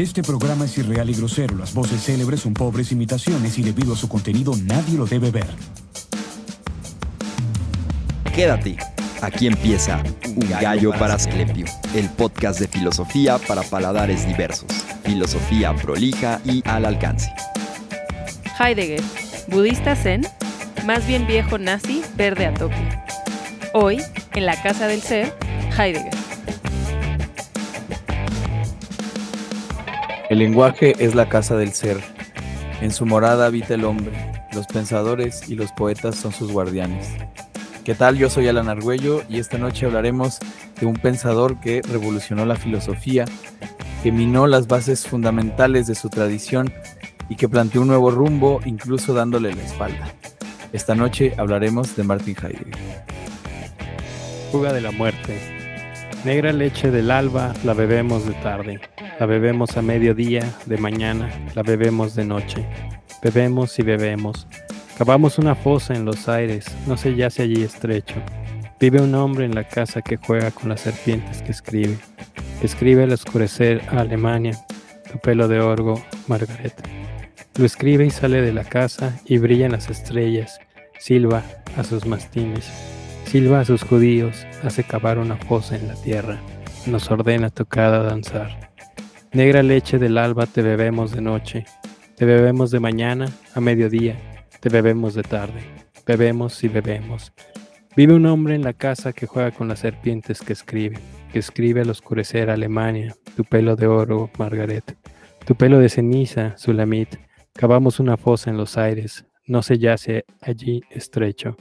Este programa es irreal y grosero. Las voces célebres son pobres imitaciones y debido a su contenido nadie lo debe ver. Quédate. Aquí empieza Un Gallo para Asclepio, el podcast de filosofía para paladares diversos. Filosofía prolija y al alcance. Heidegger, budista zen, más bien viejo nazi, verde a toque. Hoy, en la casa del ser, Heidegger. El lenguaje es la casa del ser. En su morada habita el hombre. Los pensadores y los poetas son sus guardianes. ¿Qué tal? Yo soy Alan Argüello y esta noche hablaremos de un pensador que revolucionó la filosofía, que minó las bases fundamentales de su tradición y que planteó un nuevo rumbo, incluso dándole la espalda. Esta noche hablaremos de Martin Heidegger. Fuga de la muerte. Negra leche del alba la bebemos de tarde. La bebemos a mediodía, de mañana, la bebemos de noche. Bebemos y bebemos. Cavamos una fosa en los aires, no se yace allí estrecho. Vive un hombre en la casa que juega con las serpientes que escribe. escribe al oscurecer a Alemania, tu pelo de orgo, Margaret. Lo escribe y sale de la casa y brillan las estrellas. Silba a sus mastines. Silba a sus judíos, hace cavar una fosa en la tierra. Nos ordena tocada danzar. Negra leche del alba te bebemos de noche, te bebemos de mañana a mediodía, te bebemos de tarde, bebemos y bebemos. Vive un hombre en la casa que juega con las serpientes que escribe, que escribe al oscurecer Alemania, tu pelo de oro, Margaret, tu pelo de ceniza, Sulamit, cavamos una fosa en los aires, no se yace allí estrecho.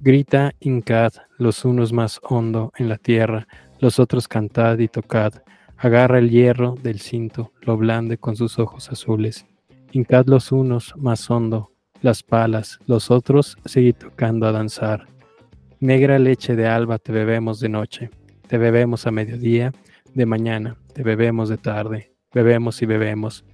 Grita, hincad, los unos más hondo en la tierra, los otros cantad y tocad, Agarra el hierro del cinto, lo blande con sus ojos azules. Hincad los unos más hondo, las palas, los otros seguid tocando a danzar. Negra leche de alba te bebemos de noche, te bebemos a mediodía, de mañana, te bebemos de tarde, bebemos y bebemos.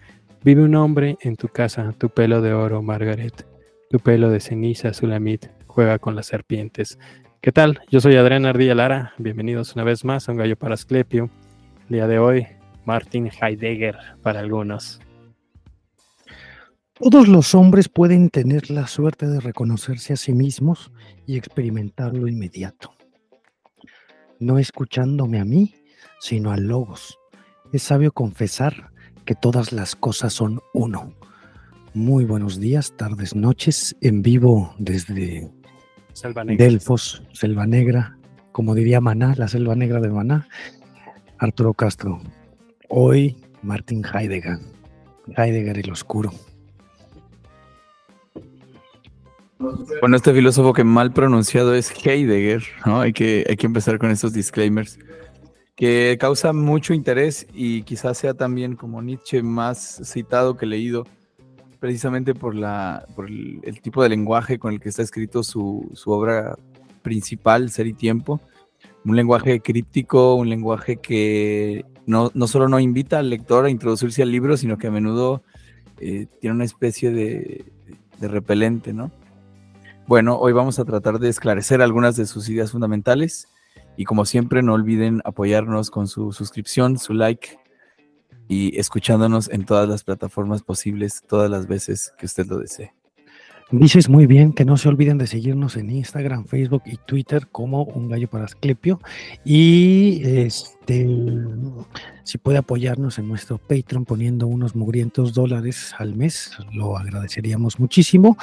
Vive un hombre en tu casa, tu pelo de oro, Margaret, tu pelo de ceniza, Sulamit, juega con las serpientes. ¿Qué tal? Yo soy Adrián Ardilla Lara, bienvenidos una vez más a Un Gallo para Asclepio día de hoy, Martin Heidegger para algunos. Todos los hombres pueden tener la suerte de reconocerse a sí mismos y experimentarlo inmediato. No escuchándome a mí, sino a Logos. Es sabio confesar que todas las cosas son uno. Muy buenos días, tardes, noches, en vivo desde Delfos, Selva Negra, como diría Maná, la Selva Negra de Maná, Arturo Castro. Hoy Martin Heidegger. Heidegger el Oscuro. Bueno, este filósofo que mal pronunciado es Heidegger, ¿no? Hay que, hay que empezar con estos disclaimers, que causa mucho interés y quizás sea también como Nietzsche más citado que leído, precisamente por, la, por el, tipo de lenguaje con el que está escrito su, su obra principal, Ser y Tiempo un lenguaje críptico, un lenguaje que no, no, solo no invita al lector a introducirse al libro, sino que a menudo eh, tiene una especie de, de, repelente, ¿no? Bueno, hoy vamos a tratar de esclarecer algunas de sus ideas fundamentales y como siempre no olviden apoyarnos con su suscripción, su like y escuchándonos en todas las plataformas posibles todas las veces que usted lo desee. Dices muy bien que no se olviden de seguirnos en Instagram, Facebook y Twitter como Un Gallo para Asclepio. Y este, si puede apoyarnos en nuestro Patreon poniendo unos mugrientos dólares al mes, lo agradeceríamos muchísimo.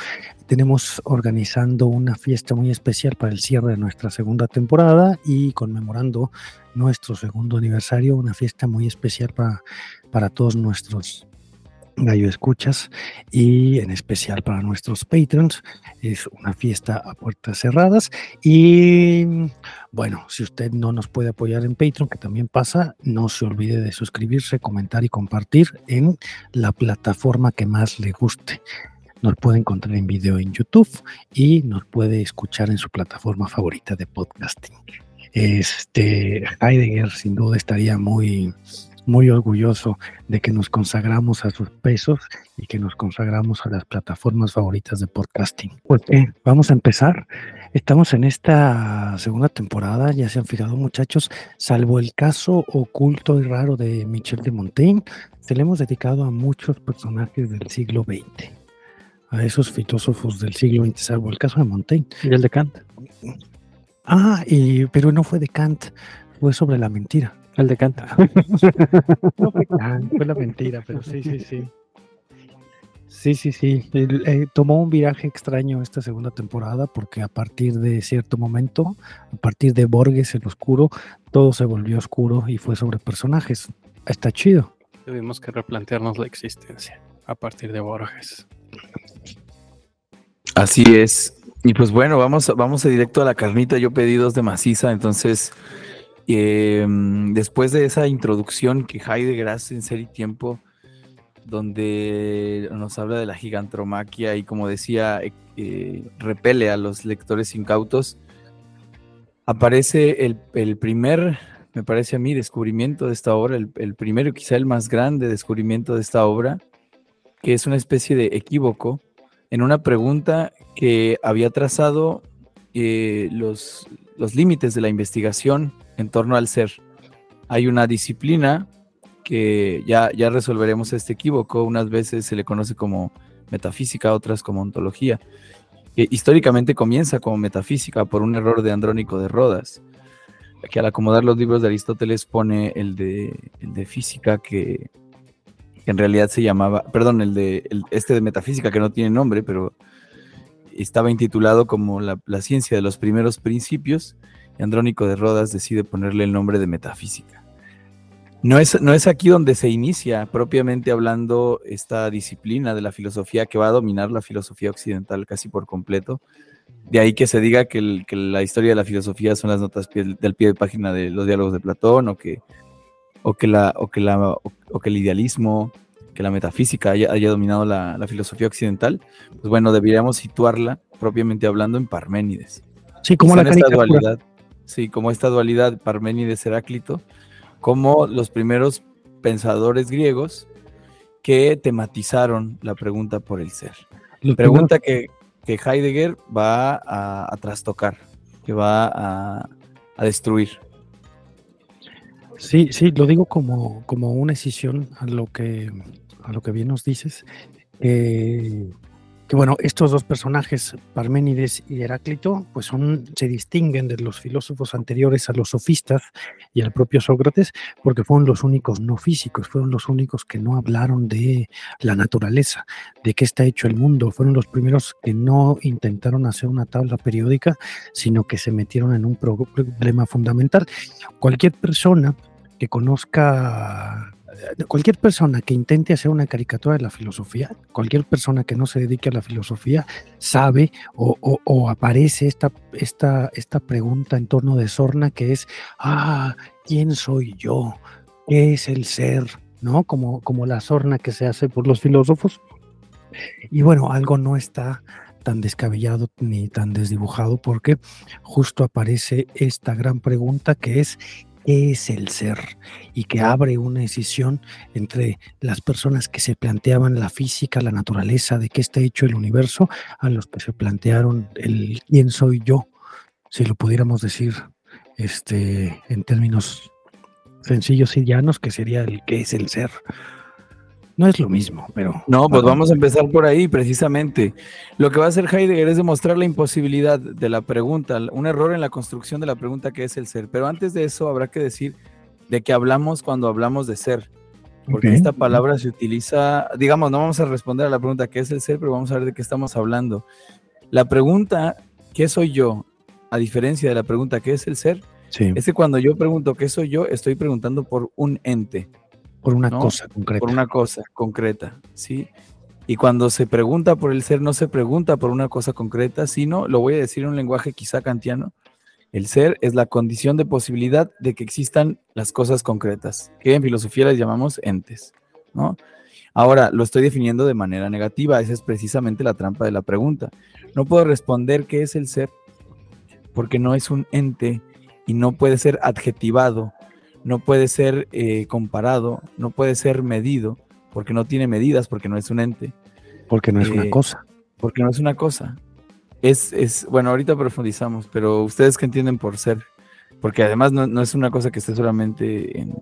Tenemos organizando una fiesta muy especial para el cierre de nuestra segunda temporada y conmemorando nuestro segundo aniversario, una fiesta muy especial para, para todos nuestros Gallo Escuchas y en especial para nuestros patrons. Es una fiesta a puertas cerradas y bueno, si usted no nos puede apoyar en Patreon, que también pasa, no se olvide de suscribirse, comentar y compartir en la plataforma que más le guste. Nos puede encontrar en video en YouTube y nos puede escuchar en su plataforma favorita de podcasting. Este Heidegger sin duda estaría muy muy orgulloso de que nos consagramos a sus pesos y que nos consagramos a las plataformas favoritas de podcasting. Pues vamos a empezar. Estamos en esta segunda temporada, ya se han fijado muchachos, salvo el caso oculto y raro de Michel de Montaigne, se le hemos dedicado a muchos personajes del siglo XX, a esos filósofos del siglo XX, salvo el caso de Montaigne. Y el de Kant. Ah, y, pero no fue de Kant, fue sobre la mentira. El de Kant. No fue la mentira, pero sí, sí, sí. Sí, sí, sí. Eh, tomó un viraje extraño esta segunda temporada porque a partir de cierto momento, a partir de Borges el Oscuro, todo se volvió oscuro y fue sobre personajes. Está chido. Tuvimos que replantearnos la existencia a partir de Borges. Así es. Y pues bueno, vamos, vamos a directo a la carnita. Yo pedí dos de maciza, entonces eh, después de esa introducción que Heidegger hace en Ser y Tiempo, donde nos habla de la gigantromaquia y como decía, eh, repele a los lectores incautos, aparece el, el primer, me parece a mí, descubrimiento de esta obra, el, el primero, quizá el más grande descubrimiento de esta obra, que es una especie de equívoco en una pregunta que había trazado eh, los, los límites de la investigación en torno al ser. Hay una disciplina que ya, ya resolveremos este equívoco, unas veces se le conoce como metafísica, otras como ontología, que históricamente comienza como metafísica por un error de Andrónico de Rodas, que al acomodar los libros de Aristóteles pone el de, el de física que, en realidad se llamaba, perdón, el de este de metafísica que no tiene nombre, pero estaba intitulado como la, ciencia de los primeros principios, Andrónico de Rodas decide ponerle el nombre de metafísica. No es, no es aquí donde se inicia propiamente hablando esta disciplina de la filosofía que va a dominar la filosofía occidental casi por completo. De ahí que se diga que, el- que la historia de la filosofía son las notas pie- del pie de página de los diálogos de Platón o que, o que, la, o que, la, o, o que el idealismo, que la metafísica haya, haya dominado la, la filosofía occidental, pues bueno, deberíamos situarla propiamente hablando en Parménides. Sí, como la caricatura. dualidad, sí, como esta dualidad Parménides-Heráclito, como los primeros pensadores griegos que tematizaron la pregunta por el ser. Los Pregunta que, que Heidegger va a, a trastocar, que va a, a destruir. Sí, sí, lo digo como, como una escisión a lo que a lo que bien nos dices. Bueno, estos dos personajes, Parménides y Heráclito, pues son, se distinguen de los filósofos anteriores a los sofistas y al propio Sócrates, porque fueron los únicos no físicos, fueron los únicos que no hablaron de la naturaleza, de qué está hecho el mundo, fueron los primeros que no intentaron hacer una tabla periódica, sino que se metieron en un pro- problema fundamental. Cualquier persona que conozca, cualquier persona que intente hacer una caricatura de la filosofía, cualquier persona que no se dedique a la filosofía, sabe o aparece esta, esta, esta pregunta en torno de Sorna que es, ah, ¿quién soy yo? ¿Qué es el ser? ¿No? Como, como la sorna que se hace por los filósofos. Y bueno, algo no está tan descabellado ni tan desdibujado porque justo aparece esta gran pregunta que es ¿qué es el ser? Y que abre una decisión entre las personas que se planteaban la física, la naturaleza, de qué está hecho el universo, a los que se plantearon el quién soy yo, si lo pudiéramos decir este, en términos sencillos y llanos, que sería el qué es el ser. No es lo mismo, pero... No, pues vamos a empezar por ahí, precisamente. Lo que va a hacer Heidegger es demostrar la imposibilidad de la pregunta, un error en la construcción de la pregunta que es el ser. Pero antes de eso habrá que decir de qué hablamos cuando hablamos de ser. Porque esta palabra se utiliza, digamos, no vamos a responder a la pregunta qué es el ser, pero vamos a ver de qué estamos hablando. La pregunta ¿qué soy yo? A diferencia de la pregunta ¿qué es el ser? Sí, Es que cuando yo pregunto ¿qué soy yo? Estoy preguntando por un ente por una ¿no? cosa concreta. por una cosa concreta, ¿sí? Y cuando se pregunta por el ser, no se pregunta por una cosa concreta, sino, lo voy a decir en un lenguaje quizá kantiano, el ser es la condición de posibilidad de que existan las cosas concretas, que en filosofía les llamamos entes, ¿no? Ahora, lo estoy definiendo de manera negativa, esa es precisamente la trampa de la pregunta. No puedo responder qué es el ser, porque no es un ente y no puede ser adjetivado, no puede ser eh, comparado, no puede ser medido, porque no tiene medidas, porque no es un ente, Porque no es una eh, cosa. porque no es una cosa. es, es, bueno, ahorita profundizamos, pero ustedes qué entienden por ser, porque además no, no es una cosa que esté solamente en,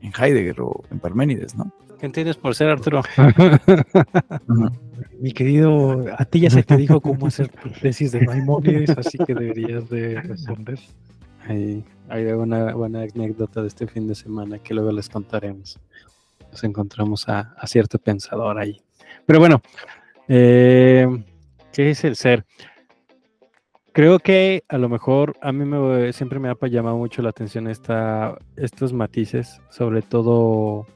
en Heidegger o en Parménides, ¿no? ¿Qué entiendes por ser Arturo? Mi querido, a ti ya se te dijo cómo hacer tu tesis de Maimónides, así que deberías de responder. Hay, hay una buena anécdota de este fin de semana que luego les contaremos. Nos encontramos a, cierto pensador ahí. Pero bueno, eh, ¿qué es el ser? Creo que a lo mejor a mí me, siempre me ha llamado mucho la atención esta, estos matices, sobre todo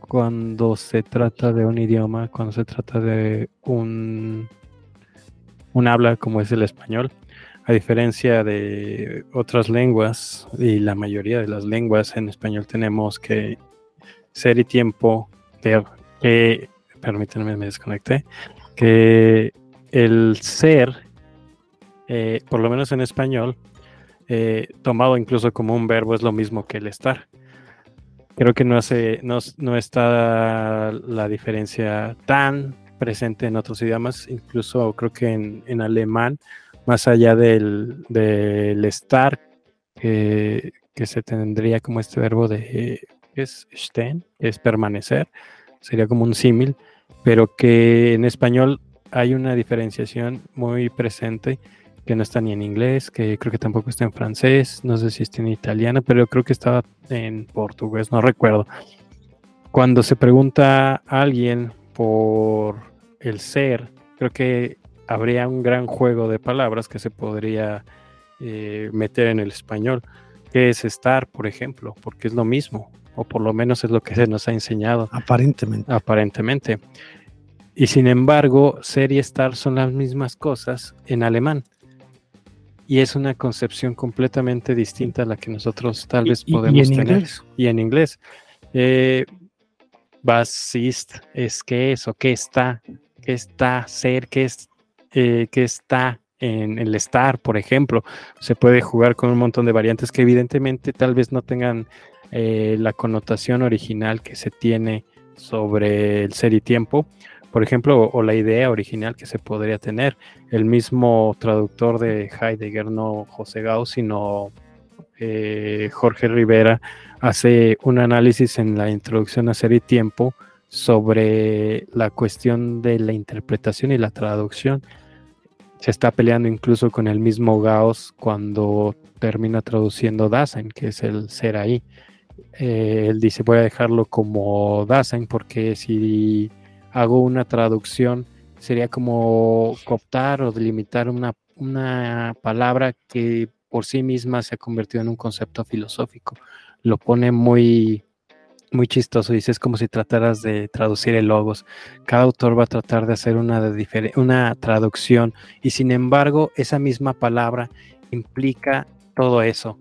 cuando se trata de un idioma, cuando se trata de un, un habla como es el español. A diferencia de otras lenguas, y la mayoría de las lenguas en español tenemos que ser y tiempo, que, que permítanme, me desconecté, que el ser, eh, por lo menos en español, eh, tomado incluso como un verbo, es lo mismo que el estar. Creo que no, hace, no, no está la diferencia tan presente en otros idiomas, incluso creo que en, en alemán más allá del, del estar, que, que, se tendría como este verbo de es stehen, es permanecer, sería como un símil, pero que en español hay una diferenciación muy presente que no está ni en inglés, que creo que tampoco está en francés, no sé si está en italiano, pero creo que estaba en portugués, no recuerdo. Cuando se pregunta a alguien por el ser, creo que habría un gran juego de palabras que se podría eh, meter en el español. ¿Qué es estar, por ejemplo? Porque es lo mismo, o por lo menos es lo que se nos ha enseñado. Aparentemente. Aparentemente. Y sin embargo, ser y estar son las mismas cosas en alemán. Y es una concepción completamente distinta a la que nosotros tal vez ¿Y, podemos y en tener. inglés? Y en inglés. Eh, was ist, es que es o qué está, qué está, ser, qué es eh, que está en el estar, por ejemplo. Se puede jugar con un montón de variantes que evidentemente tal vez no tengan eh, la connotación original que se tiene sobre el ser y tiempo, por ejemplo, o, o, la idea original que se podría tener. El mismo traductor de Heidegger, no José Gauss, sino eh, Jorge Rivera, hace un análisis en la introducción a ser y tiempo sobre la cuestión de la interpretación y la traducción. Se está peleando incluso con el mismo Gauss cuando termina traduciendo Dasein, que es el ser ahí. Eh, él dice, voy a dejarlo como Dasein porque si hago una traducción sería como cooptar o delimitar una, una palabra que por sí misma se ha convertido en un concepto filosófico. Lo pone muy, muy chistoso. Dice, es como si trataras de traducir el logos. Cada autor va a tratar de hacer una, de una traducción y sin embargo esa misma palabra implica todo eso.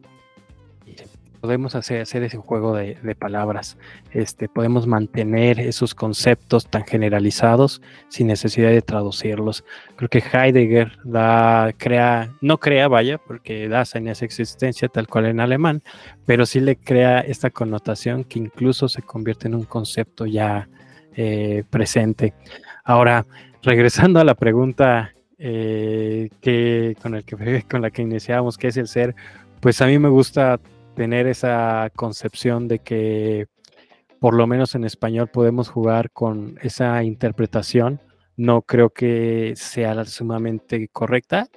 Podemos hacer, ese juego de, palabras. Este, podemos mantener esos conceptos tan generalizados sin necesidad de traducirlos. Creo que Heidegger da, crea, no crea, vaya, porque da en esa existencia tal cual en alemán, pero sí le crea esta connotación que incluso se convierte en un concepto ya eh, presente. Ahora, regresando a la pregunta eh, que, con, el que, con la que iniciamos, ¿qué es el ser? Pues a mí me gusta tener esa concepción de que por lo menos en español podemos jugar con esa interpretación. No creo que sea sumamente correcta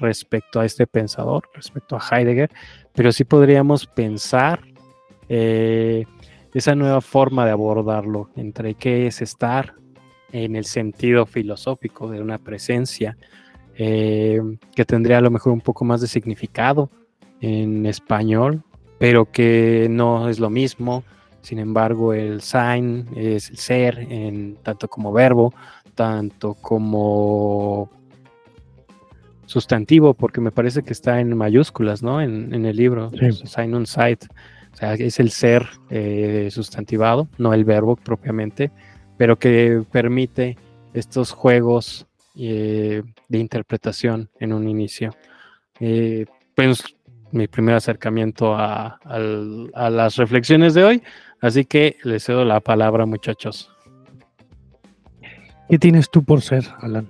respecto a este pensador, respecto a Heidegger, pero sí podríamos pensar eh, esa nueva forma de abordarlo, entre qué es estar en el sentido filosófico de una presencia, eh, que tendría a lo mejor un poco más de significado en español, pero que no es lo mismo. Sin embargo, el sign es el ser, en, tanto como verbo, tanto como sustantivo, porque me parece que está en mayúsculas, ¿no? En, en el libro, sí. sign on site. O sea, es el ser eh, sustantivado, no el verbo propiamente, pero que permite estos juegos eh, de interpretación en un inicio. Eh, pues mi primer acercamiento a, a, a, las reflexiones de hoy. Así que les cedo la palabra, muchachos. ¿Qué tienes tú por ser, Alan?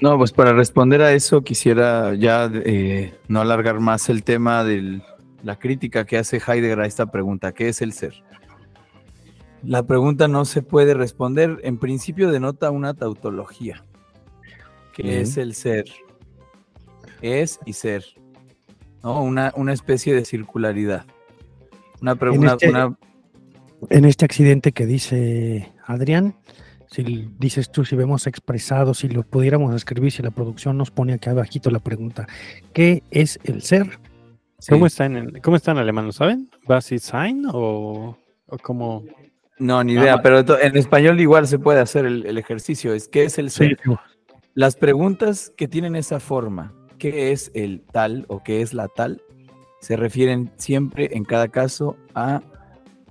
No, pues para responder a eso quisiera ya eh, no alargar más el tema de la crítica que hace Heidegger a esta pregunta, ¿qué es el ser? La pregunta no se puede responder, en principio denota una tautología. ¿Qué es el ser? Es y ser. ¿no? Una, una especie de circularidad. Una pregunta. Este en este accidente que dice Adrián, si dices tú, si vemos expresado, si lo pudiéramos escribir, si la producción nos pone aquí abajito la pregunta, ¿qué es el ser? ¿Cómo, está en, ¿Cómo está en alemán? ¿Lo saben? ¿Was sein o, o cómo? No, ni idea, pero en español igual se puede hacer el, ejercicio. Es ¿qué es el ser? Las preguntas que tienen esa forma, ¿qué es el tal o qué es la tal? Se refieren siempre en cada caso a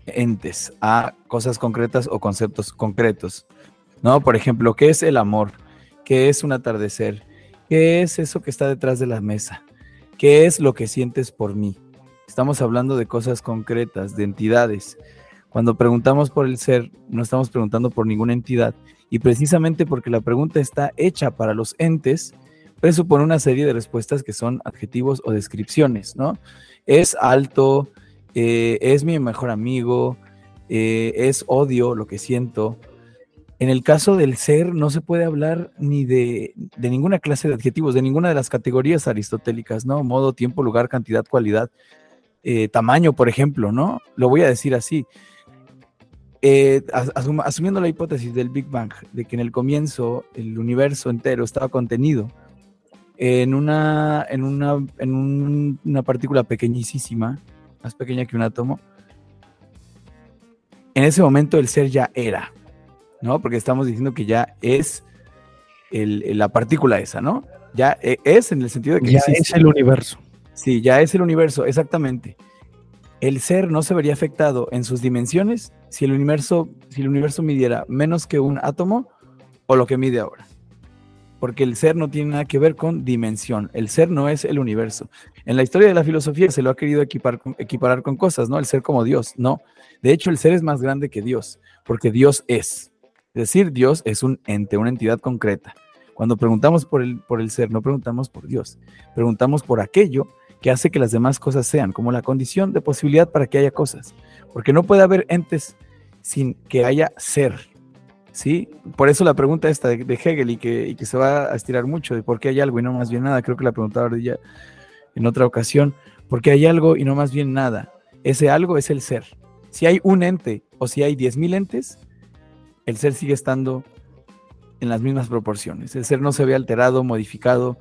entes, a cosas concretas o conceptos concretos. ¿No? Por ejemplo, ¿qué es el amor? ¿Qué es un atardecer? ¿Qué es eso que está detrás de la mesa? ¿Qué es lo que sientes por mí? Estamos hablando de cosas concretas, de entidades. Cuando preguntamos por el ser, no estamos preguntando por ninguna entidad. Y precisamente porque la pregunta está hecha para los entes, presupone una serie de respuestas que son adjetivos o descripciones, ¿no? Es alto, eh, es mi mejor amigo, eh, es odio lo que siento. En el caso del ser no se puede hablar ni de, ninguna clase de adjetivos, de ninguna de las categorías aristotélicas, ¿no? Modo, tiempo, lugar, cantidad, cualidad, eh, tamaño, por ejemplo, ¿no? Lo voy a decir así. asumiendo la hipótesis del Big Bang, de que en el comienzo el universo entero estaba contenido en una, en una, en una partícula pequeñísima, más pequeña que un átomo, en ese momento el ser ya era, ¿no? Porque estamos diciendo que ya es la partícula esa, ¿no? Ya e, es en el sentido de que ya es el universo. Sí, ya es el universo, exactamente. El ser no se vería afectado en sus dimensiones si el universo, si el universo midiera menos que un átomo o lo que mide ahora porque el ser no tiene nada que ver con dimensión. El ser no es el universo. En la historia de la filosofía se lo ha querido equiparar con cosas, ¿no? El ser como Dios, no. De hecho, el ser es más grande que Dios, porque Dios es. Es decir, Dios es un ente, una entidad concreta. Cuando preguntamos por el, por el ser, no preguntamos por Dios, preguntamos por aquello que hace que las demás cosas sean, como la condición de posibilidad para que haya cosas. Porque no puede haber entes sin que haya ser. ¿Sí? Por eso la pregunta esta de, Hegel y que, se va a estirar mucho, de por qué hay algo y no más bien nada, creo que la preguntaba Ardilla en otra ocasión, ¿por qué hay algo y no más bien nada? Ese algo es el ser. Si hay un ente o si hay 10.000 entes, el ser sigue estando en las mismas proporciones. El ser no se ve alterado, modificado,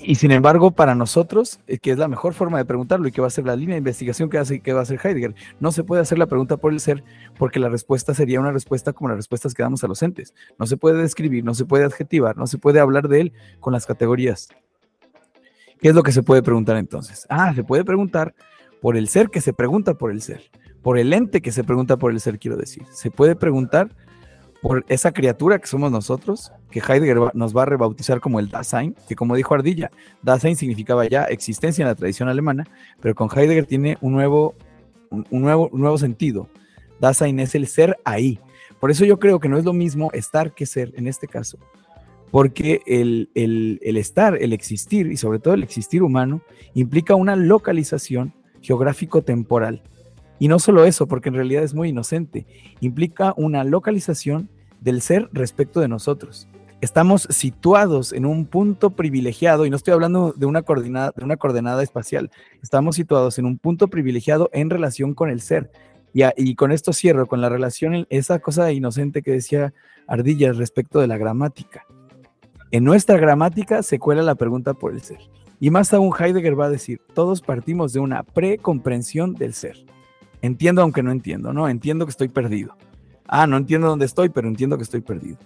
y sin embargo, para nosotros, eh, que es la mejor forma de preguntarlo y que va a ser la línea de investigación que, hace, que va a hacer Heidegger, no se puede hacer la pregunta por el ser porque la respuesta sería una respuesta como las respuestas que damos a los entes. No se puede describir, no se puede adjetivar, no se puede hablar de él con las categorías. ¿Qué es lo que se puede preguntar entonces? Ah, se puede preguntar por el ser que se pregunta por el ser, por el ente que se pregunta por el ser, quiero decir. Se puede preguntar por esa criatura que somos nosotros, que Heidegger nos va a rebautizar como el Dasein, que como dijo Ardilla, Dasein significaba ya existencia en la tradición alemana, pero con Heidegger tiene un nuevo, un, nuevo, nuevo sentido. Dasein es el ser ahí. Por eso yo creo que no es lo mismo estar que ser en este caso, porque el, el estar, el existir y sobre todo el existir humano implica una localización geográfico-temporal y no solo eso, porque en realidad es muy inocente, implica una localización del ser respecto de nosotros. Estamos situados en un punto privilegiado, y no estoy hablando de una coordenada, espacial, estamos situados en un punto privilegiado en relación con el ser. Y, y con esto cierro, con la relación, esa cosa inocente que decía Ardilla respecto de la gramática. En nuestra gramática se cuela la pregunta por el ser. Y más aún Heidegger va a decir, todos partimos de una precomprensión del ser. Entiendo aunque no entiendo, ¿no? Entiendo que estoy perdido. Ah, no entiendo dónde estoy, pero entiendo que estoy perdido.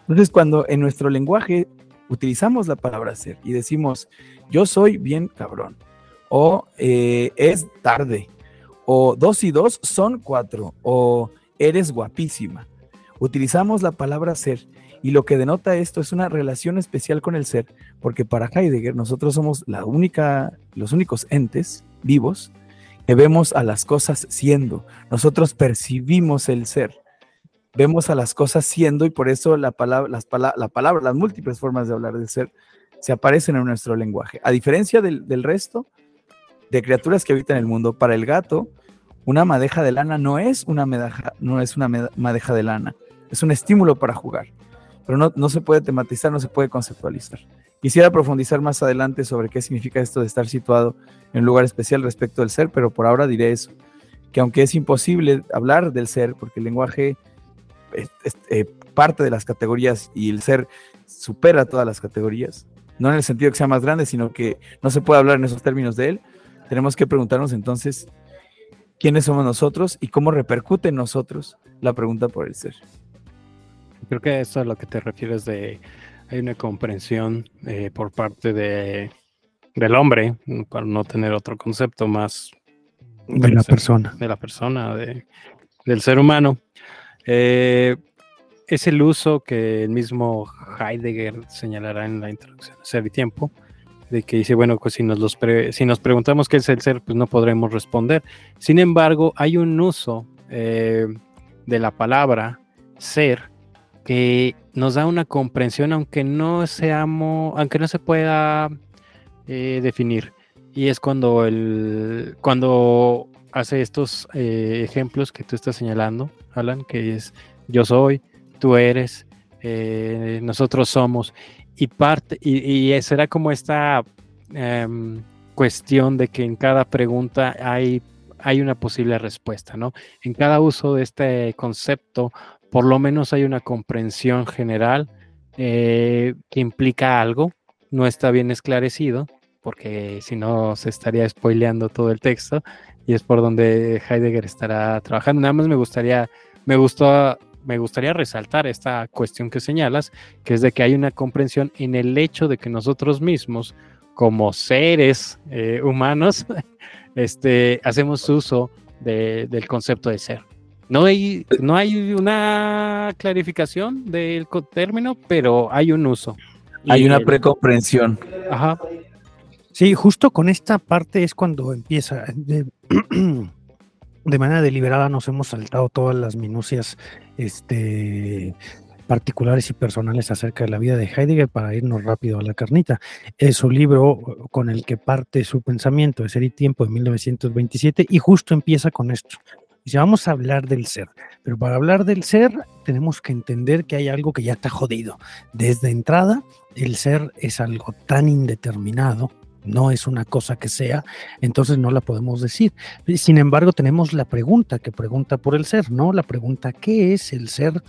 Entonces, cuando en nuestro lenguaje utilizamos la palabra ser y decimos, yo soy bien cabrón, o eh, es tarde, o dos y dos son cuatro, o eres guapísima. Utilizamos la palabra ser y lo que denota esto es una relación especial con el ser, porque para Heidegger nosotros somos la única, los únicos entes vivos vemos a las cosas siendo, nosotros percibimos el ser. vemos a las cosas siendo y por eso la palabra, las, la palabra, las múltiples formas de hablar del ser se aparecen en nuestro lenguaje. A diferencia del, del resto de criaturas que habitan el mundo, para el gato, una madeja de lana no es una, madeja, no es una madeja de lana, es un estímulo para jugar, pero no, no se puede tematizar, no se puede conceptualizar. Quisiera profundizar más adelante sobre qué significa esto de estar situado en un lugar especial respecto del ser, pero por ahora diré eso, que aunque es imposible hablar del ser, porque el lenguaje eh, parte de las categorías y el ser supera todas las categorías, no en el sentido que sea más grande, sino que no se puede hablar en esos términos de él, tenemos que preguntarnos entonces quiénes somos nosotros y cómo repercute en nosotros la pregunta por el ser. Creo que eso es a lo que te refieres de hay una comprensión eh, por parte de, del hombre, para no tener otro concepto más de la persona. De la persona, de, del ser humano. Eh, es el uso que el mismo Heidegger señalará en la introducción a Ser y Tiempo, de que dice, bueno, pues si nos, los si nos preguntamos qué es el ser, pues no podremos responder. Sin embargo, hay un uso eh, de la palabra ser que nos da una comprensión, aunque no seamos, aunque no se pueda eh, definir. Y es cuando el, cuando hace estos eh, ejemplos que tú estás señalando, Alan, que es yo soy, tú eres, nosotros somos y parte, y, y será como esta em, cuestión de que en cada pregunta hay, hay una posible respuesta, ¿no? En cada uso de este concepto, por lo menos hay una comprensión general eh, que implica algo, no está bien esclarecido, porque si no se estaría spoileando todo el texto, y es por donde Heidegger estará trabajando. Nada más me gustaría, me gustó me gustaría resaltar esta cuestión que señalas, que es de que hay una comprensión en el hecho de que nosotros mismos, como seres eh, humanos, este, hacemos uso del concepto de ser. No hay, no hay una clarificación del término, pero hay un uso. Hay una precomprensión. Ajá. Sí, justo con esta parte es cuando empieza. de manera deliberada nos hemos saltado todas las minucias este, particulares y personales acerca de la vida de Heidegger para irnos rápido a la carnita. Es su libro con el que parte su pensamiento de Ser y Tiempo de 1927 y justo empieza con esto. Dice, vamos a hablar del ser, pero para hablar del ser tenemos que entender que hay algo que ya está jodido. Desde entrada, el ser es algo tan indeterminado no es una cosa que sea, entonces no la podemos decir. Sin embargo, tenemos la pregunta que pregunta por el ser, ¿no? La pregunta, ¿qué es el ser?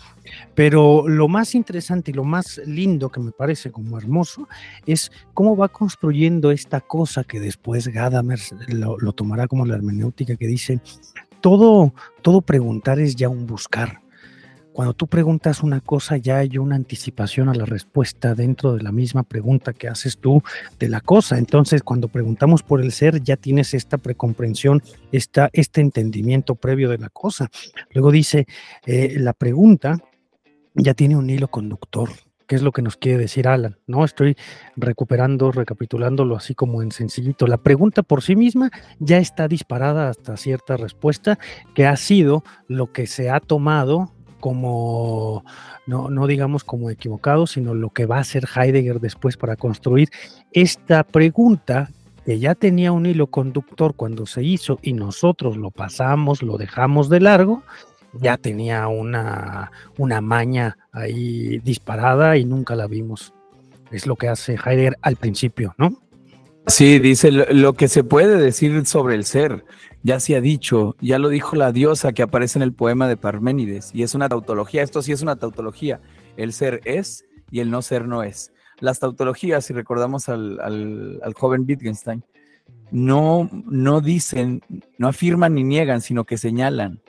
Pero lo más interesante y lo más lindo que me parece como hermoso es cómo va construyendo esta cosa que después Gadamer lo, lo tomará como la hermenéutica que dice, todo, todo preguntar es ya un buscar. Cuando tú preguntas una cosa, ya hay una anticipación a la respuesta dentro de la misma pregunta que haces tú de la cosa. Entonces, cuando preguntamos por el ser, ya tienes esta precomprensión, esta, este entendimiento previo de la cosa. Luego dice, eh, la pregunta ya tiene un hilo conductor. ¿Qué es lo que nos quiere decir Alan? No estoy recuperando, recapitulándolo así como en sencillito. La pregunta por sí misma ya está disparada hasta cierta respuesta que ha sido lo que se ha tomado como, no, no digamos como equivocado, sino lo que va a hacer Heidegger después para construir esta pregunta que ya tenía un hilo conductor cuando se hizo y nosotros lo pasamos, lo dejamos de largo, ya tenía una, una maña ahí disparada y nunca la vimos. Es lo que hace Heidegger al principio, ¿no? Sí, dice lo, que se puede decir sobre el ser. Ya se ha dicho, ya lo dijo la diosa que aparece en el poema de Parménides, y es una tautología. Esto sí es una tautología. El ser es y el no ser no es. Las tautologías, si recordamos al, al, joven Wittgenstein, no, no dicen, no afirman ni niegan, sino que señalan.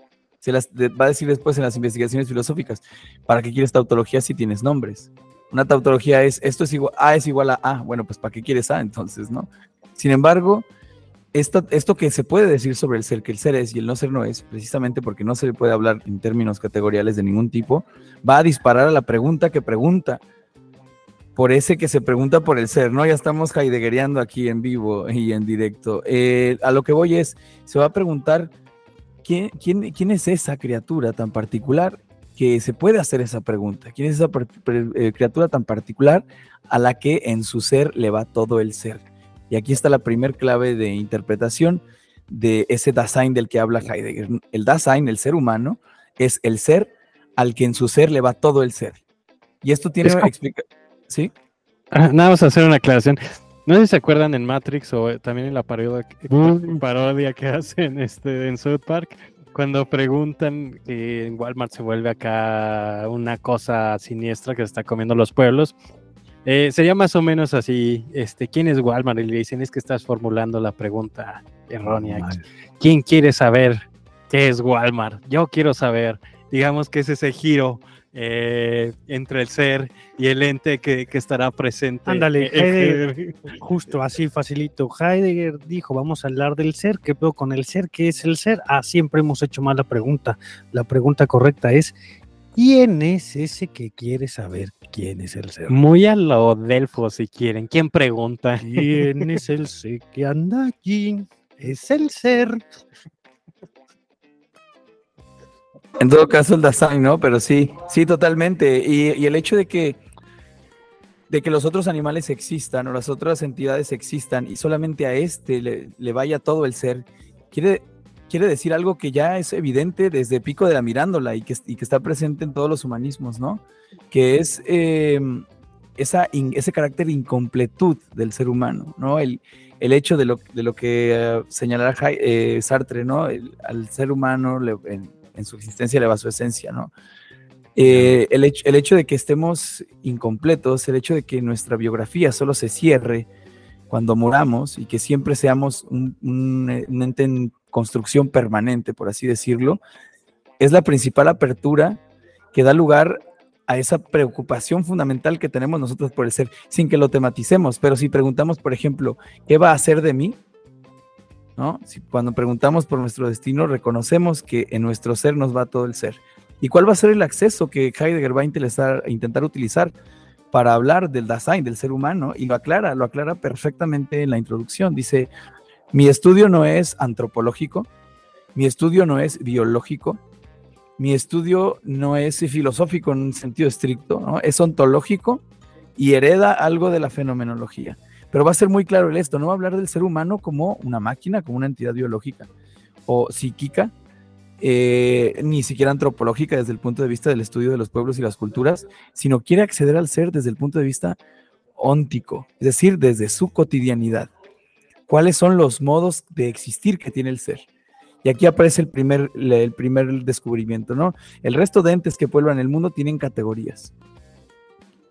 Se las va a decir después en las investigaciones filosóficas. ¿Para qué quieres tautología si tienes nombres? Una tautología es, esto es igual, A es igual a A. Bueno, pues ¿para qué quieres A entonces, no? Sin embargo, esto, esto que se puede decir sobre el ser, que el ser es y el no ser no es, precisamente porque no se le puede hablar en términos categoriales de ningún tipo, va a disparar a la pregunta que pregunta, por ese que se pregunta por el ser, ¿no? Ya estamos heideggeriando aquí en vivo y en directo. Eh, a lo que voy es, se va a preguntar, ¿quién, quién, quién es esa criatura tan particular que se puede hacer esa pregunta. ¿Quién es esa eh, criatura tan particular a la que en su ser le va todo el ser? Y aquí está la primer clave de interpretación de ese Dasein del que habla Heidegger. El Dasein, el ser humano, es el ser al que en su ser le va todo el ser. Y esto tiene una explicación. ¿Sí? Nada, vamos a hacer una aclaración. No sé si se acuerdan en Matrix o también en la parodia, parodia que hacen este, en South Park, cuando preguntan que en Walmart se vuelve acá una cosa siniestra que se está comiendo los pueblos. Eh, sería más o menos así, este, ¿quién es Walmart? Y le dicen, es que estás formulando la pregunta errónea. ¿Quién quiere saber qué es Walmart? Yo quiero saber. Digamos que es ese giro eh, entre el ser y el ente que, estará presente. Ándale, Heidegger, justo así facilito. Heidegger dijo, vamos a hablar del ser, ¿qué puedo con el ser? ¿Qué es el ser? Ah, siempre hemos hecho mal la pregunta. La pregunta correcta es, ¿quién es ese que quiere saber quién es el ser? Muy a lo Delfo, si quieren. ¿Quién pregunta? ¿Quién es el ser que anda allí? Es el ser. En todo caso, el Dasein, ¿no? Pero sí, sí, totalmente. Y, el hecho de que, de que los otros animales existan o las otras entidades existan y solamente a este le, vaya todo el ser, quiere, quiere decir algo que ya es evidente desde Pico de la Mirándola y que, y está presente en todos los humanismos, ¿no? Que es em, esa ese carácter de incompletud del ser humano, ¿no? El, el hecho de lo, de lo que uh, señalará eh, Sartre, ¿no? al ser humano su existencia le va su esencia, ¿no? Eh, el, hecho, de que estemos incompletos, el hecho de que nuestra biografía solo se cierre cuando moramos y que siempre seamos un, ente en construcción permanente, por así decirlo, es la principal apertura que da lugar a esa preocupación fundamental que tenemos nosotros por el ser, sin que lo tematicemos. Pero si preguntamos, por ejemplo, ¿qué va a hacer de mí? Si cuando preguntamos por nuestro destino, reconocemos que en nuestro ser nos va todo el ser. ¿Y cuál va a ser el acceso que Heidegger va a intentar utilizar para hablar del Dasein, del ser humano? Y lo aclara, lo aclara perfectamente en la introducción. Dice, mi estudio no es antropológico, mi estudio no es biológico, mi estudio no es filosófico en un sentido estricto, es ontológico y hereda algo de la fenomenología. Pero va a ser muy claro el esto, no va a hablar del ser humano como una máquina, como una entidad biológica o psíquica, eh, ni siquiera antropológica desde el punto de vista del estudio de los pueblos y las culturas, sino quiere acceder al ser desde el punto de vista óntico, es decir, desde su cotidianidad. ¿Cuáles son los modos de existir que tiene el ser? Y aquí aparece el primer, el primer descubrimiento, ¿no? El resto de entes que pueblan el mundo tienen categorías.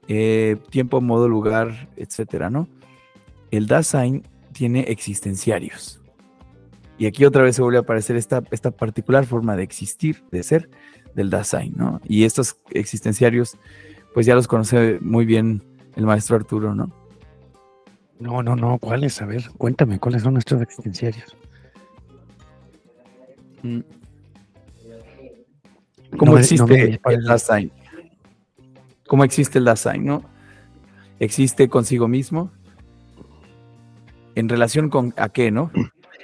Eh, tiempo, modo, lugar, etcétera, ¿no? El Dasein tiene existenciarios. Y aquí otra vez se vuelve a aparecer esta, esta particular forma de existir, de ser, del Dasein, ¿no? Y estos existenciarios, pues ya los conoce muy bien el maestro Arturo, ¿no? No, no, no, ¿cuáles? A ver, cuéntame, ¿cuáles son nuestros existenciarios? Mm. ¿Cómo existe el Dasein? ¿Cómo existe el Dasein, no? Existe consigo mismo, en relación con a qué, ¿no?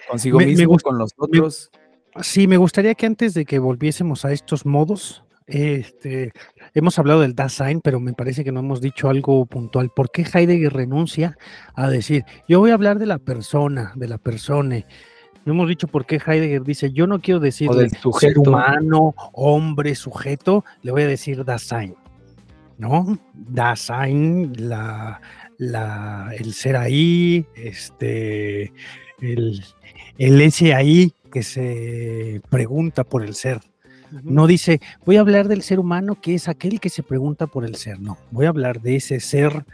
Consigo mismo, con los otros. sí, me gustaría que antes de que volviésemos a estos modos, este, hemos hablado del Dasein, pero me parece que no hemos dicho algo puntual. ¿Por qué Heidegger renuncia a decir, yo voy a hablar de la persona, de la persona? No hemos dicho por qué Heidegger dice, yo no quiero decir del sujeto. humano, hombre, sujeto, le voy a decir Dasein. ¿No? Dasein, la, el ser ahí, este, el, ese ahí que se pregunta por el ser. No dice, voy a hablar del ser humano que es aquel que se pregunta por el ser. No, voy a hablar de ese ser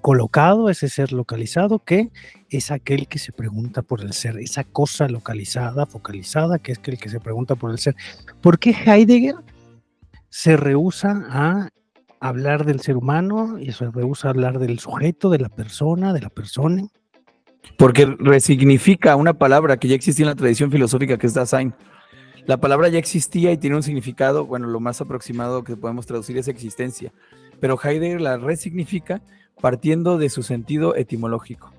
colocado, ese ser localizado, que es aquel que se pregunta por el ser, esa cosa localizada, focalizada, que es el que se pregunta por el ser. ¿Por qué Heidegger se rehúsa a hablar del ser humano y se rehúsa hablar del sujeto, de la persona, de la persona. Porque resignifica una palabra que ya existía en la tradición filosófica que es Dasein. La palabra ya existía y tiene un significado, bueno, lo más aproximado que podemos traducir es existencia, pero Heidegger la resignifica partiendo de su sentido etimológico.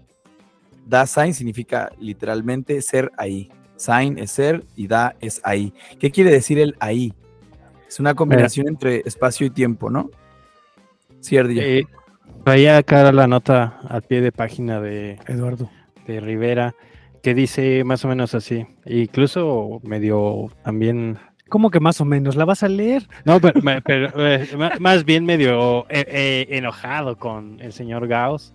Dasein significa literalmente ser ahí. Sein es ser y da es ahí. ¿Qué quiere decir el ahí? Es una combinación entre espacio y tiempo, ¿no? Cierto. Eh, traía acá la nota al pie de página de Eduardo. de Rivera que dice más o menos así. Incluso medio también. ¿Cómo que más o menos? ¿La vas a leer? No, pero, eh, más bien medio eh, eh, enojado con el señor Gauss.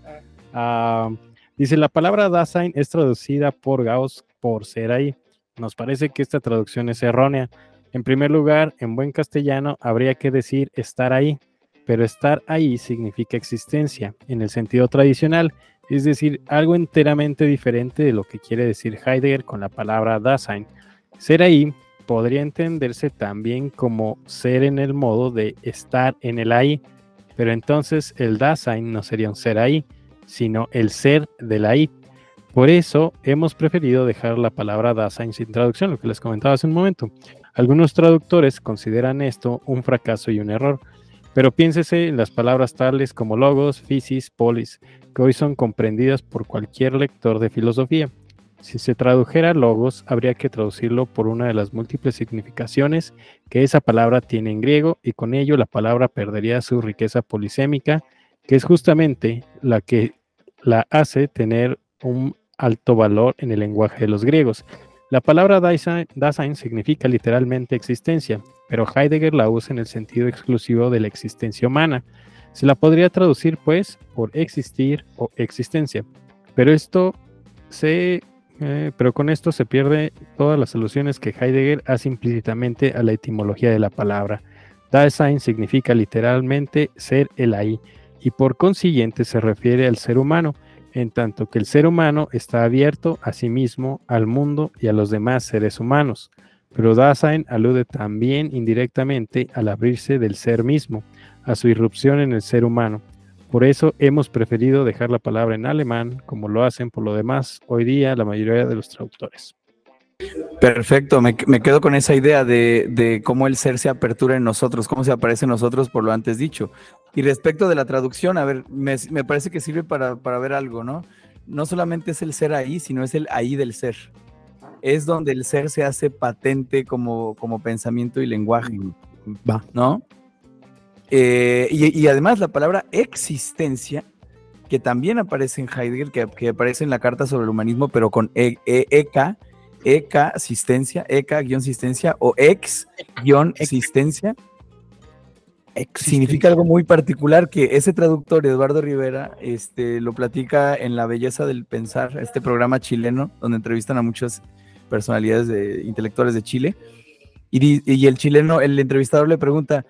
Ah, dice: La palabra Dasein es traducida por Gauss por ser ahí. Nos parece que esta traducción es errónea. En primer lugar, en buen castellano habría que decir estar ahí, pero estar ahí significa existencia en el sentido tradicional, es decir, algo enteramente diferente de lo que quiere decir Heidegger con la palabra Dasein. Ser ahí podría entenderse también como ser en el modo de estar en el ahí, pero entonces el Dasein no sería un ser ahí, sino el ser del ahí. Por eso hemos preferido dejar la palabra Dasein sin traducción, lo que les comentaba hace un momento. Algunos traductores consideran esto un fracaso y un error, pero piénsese en las palabras tales como logos, physis, polis, que hoy son comprendidas por cualquier lector de filosofía. Si se tradujera logos, habría que traducirlo por una de las múltiples significaciones que esa palabra tiene en griego y con ello la palabra perdería su riqueza polisémica, que es justamente la que la hace tener un alto valor en el lenguaje de los griegos. La palabra Dasein, significa literalmente existencia, pero Heidegger la usa en el sentido exclusivo de la existencia humana. Se la podría traducir, pues, por existir o existencia. Pero esto se. eh, pero con esto se pierde todas las alusiones que Heidegger hace implícitamente a la etimología de la palabra. Dasein significa literalmente ser el ahí, y por consiguiente se refiere al ser humano, en tanto que el ser humano está abierto a sí mismo, al mundo y a los demás seres humanos. Pero Dasein alude también indirectamente al abrirse del ser mismo, a su irrupción en el ser humano. Por eso hemos preferido dejar la palabra en alemán, como lo hacen por lo demás hoy día la mayoría de los traductores. Perfecto, me, me quedo con esa idea de, de cómo el ser se apertura en nosotros, cómo se aparece en nosotros por lo antes dicho. Y respecto de la traducción, a ver, me, me parece que sirve para, para ver algo, ¿no? No solamente es el ser ahí, sino es el ahí del ser. Es donde el ser se hace patente como, como pensamiento y lenguaje, Va. ¿no? Eh, y, y además la palabra existencia, que también aparece en Heidegger, que, que aparece en la carta sobre el humanismo, pero con e, e- EK, asistencia, EK-asistencia o ex-asistencia, significa algo muy particular que ese traductor, Eduardo Rivera, este, lo platica en La Belleza del Pensar, este programa chileno, donde entrevistan a muchas personalidades de, intelectuales de Chile. Y, y el chileno, el entrevistador le pregunta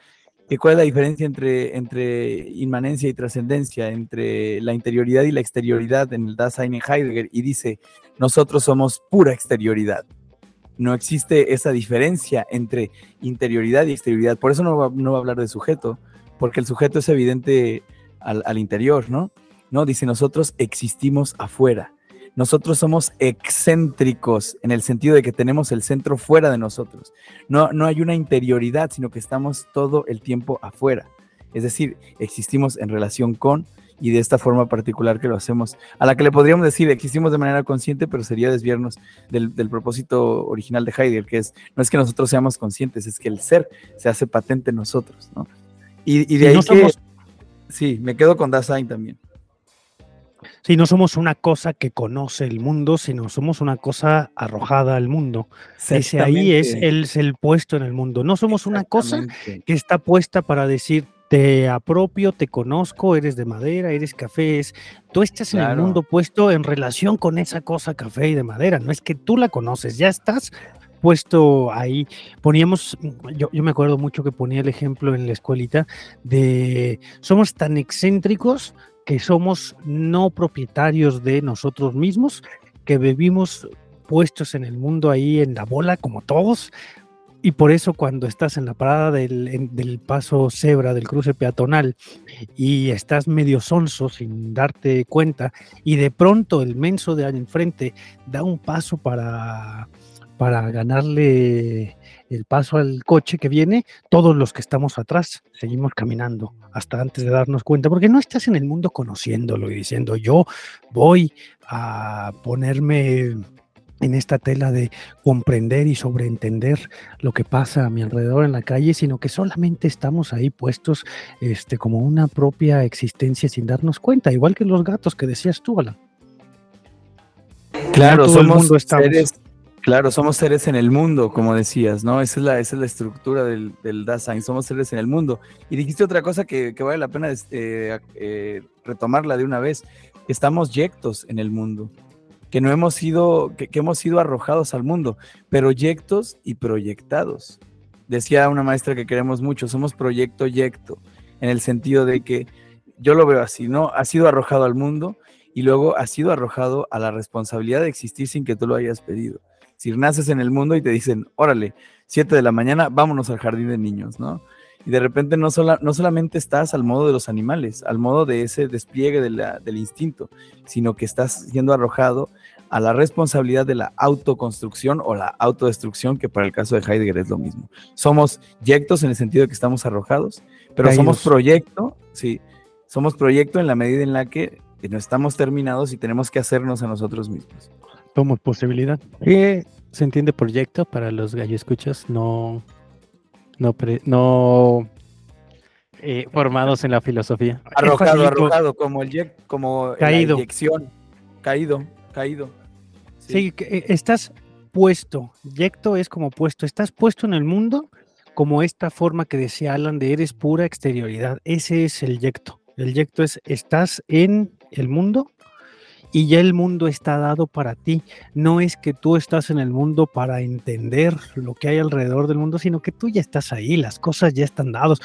que cuál es la diferencia entre, entre inmanencia y trascendencia, entre la interioridad y la exterioridad en el Dasein Heidegger, y dice, nosotros somos pura exterioridad. No existe esa diferencia entre interioridad y exterioridad. Por eso no va, no va a hablar de sujeto, porque el sujeto es evidente al, al interior, ¿no? No, dice, nosotros existimos afuera. Nosotros somos excéntricos en el sentido de que tenemos el centro fuera de nosotros. No, no hay una interioridad, sino que estamos todo el tiempo afuera. Es decir, existimos en relación con y de esta forma particular que lo hacemos, a la que le podríamos decir existimos de manera consciente, pero sería desviarnos del, del propósito original de Heidegger, que es, no es que nosotros seamos conscientes, es que el ser se hace patente en nosotros, ¿no? Y, y de Y ahí no que, somos- sí, me quedo con Dasein también. Sí, no somos una cosa que conoce el mundo, sino somos una cosa arrojada al mundo. Ese ahí es el, es el puesto en el mundo. No somos una cosa que está puesta para decir te apropio, te conozco, eres de madera, eres café, es tú estás en el mundo puesto en relación con esa cosa café y de madera, no es que tú la conoces, ya estás puesto ahí. Poníamos, yo, yo me acuerdo mucho que ponía el ejemplo en la escuelita de somos tan excéntricos que somos no propietarios de nosotros mismos, que vivimos puestos en el mundo ahí en la bola como todos, y por eso cuando estás en la parada del, del paso cebra, del cruce peatonal, y estás medio sonso sin darte cuenta, y de pronto el menso de al enfrente da un paso para, para ganarle el paso al coche que viene, todos los que estamos atrás seguimos caminando hasta antes de darnos cuenta, porque no estás en el mundo conociéndolo y diciendo yo voy a ponerme en esta tela de comprender y sobreentender lo que pasa a mi alrededor en la calle, sino que solamente estamos ahí puestos este, como una propia existencia sin darnos cuenta, igual que los gatos que decías tú, Alan. Claro, somos seres, claro, somos seres en el mundo, como decías, ¿no? Esa es la, esa es la estructura del, del Dasein, somos seres en el mundo. Y dijiste otra cosa que, que vale la pena este, eh, retomarla de una vez, estamos yectos en el mundo que no hemos sido, que, hemos sido arrojados al mundo, proyectos y proyectados. Decía una maestra que queremos mucho, somos proyecto yecto, en el sentido de que yo lo veo así, ¿no? Ha sido arrojado al mundo y luego ha sido arrojado a la responsabilidad de existir sin que tú lo hayas pedido. Si naces en el mundo y te dicen, órale, 7 de la mañana, vámonos al jardín de niños, ¿no? Y de repente no, no solamente estás al modo de los animales, al modo de ese despliegue del instinto, sino que estás siendo arrojado a la responsabilidad de la autoconstrucción o la autodestrucción, que para el caso de Heidegger es lo mismo. Somos yectos en el sentido de que estamos arrojados, pero somos proyecto, sí, somos proyecto en la medida en la que no estamos terminados y tenemos que hacernos a nosotros mismos. Somos posibilidad. ¿Qué se entiende proyecto para los gallo escuchas? No, no, no eh, formados en la filosofía. Arrojado, arrojado, como el como caído. la inyección, caído, caído. Sí, eh, estás puesto, yecto es como puesto, estás puesto en el mundo como esta forma que decía Alan de eres pura exterioridad. Ese es el yecto. El yecto es estás en el mundo y ya el mundo está dado para ti. No es que tú estás en el mundo para entender lo que hay alrededor del mundo, sino que tú ya estás ahí, las cosas ya están dadas.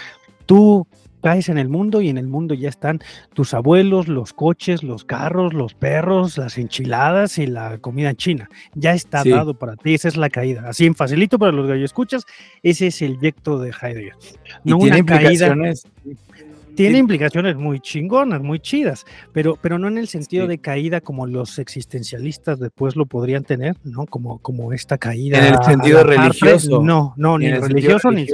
Tú caes en el mundo y en el mundo ya están tus abuelos, los coches, los carros, los perros, las enchiladas y la comida china. Ya está dado para ti, esa es la caída. Así en facilito para los gallo escuchas, ese es el yecto de Heidegger. No una caída tiene implicaciones muy chingonas, muy chidas, pero, pero no en el sentido de caída como los existencialistas después lo podrían tener, ¿no? Como, como esta caída. En el sentido religioso. no, no, ni religioso, ni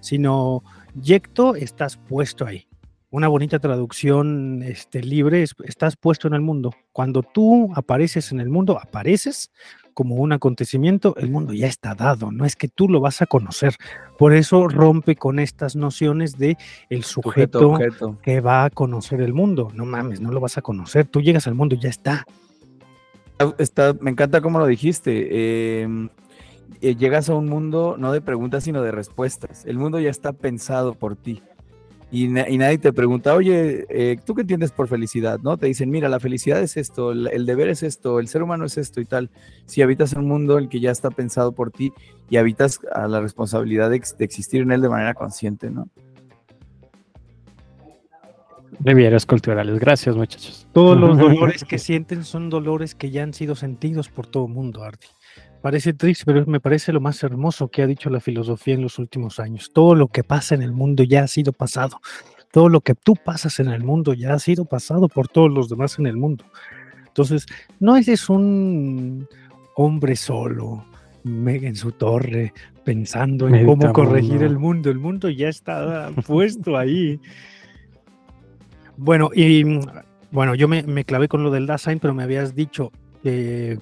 sino yecto, estás puesto ahí. Una bonita traducción este, libre es, estás puesto en el mundo. Cuando tú apareces en el mundo, apareces como un acontecimiento, el mundo ya está dado, no es que tú lo vas a conocer. Por eso rompe con estas nociones de el sujeto, que va a conocer el mundo. No mames, no lo vas a conocer, tú llegas al mundo y ya está. está me encanta cómo lo dijiste. Em, eh, llegas a un mundo no de preguntas, sino de respuestas. El mundo ya está pensado por ti y, nadie te pregunta, oye, eh, ¿tú qué entiendes por felicidad? ¿No? Te dicen, mira, la felicidad es esto, el, deber es esto, el ser humano es esto y tal. Si habitas en un mundo el que ya está pensado por ti y habitas a la responsabilidad de, existir en él de manera consciente, ¿no? Rivieras culturales, gracias muchachos. Todos los dolores que sienten son dolores que ya han sido sentidos por todo el mundo, Arti. Parece triste, pero me parece lo más hermoso que ha dicho la filosofía en los últimos años. Todo lo que pasa en el mundo ya ha sido pasado. Todo lo que tú pasas en el mundo ya ha sido pasado por todos los demás en el mundo. Entonces, no eres un hombre solo, en su torre, pensando en cómo corregir el mundo. El mundo ya está puesto ahí. Bueno, y bueno, yo me, me clavé con lo del Dasein, pero me habías dicho que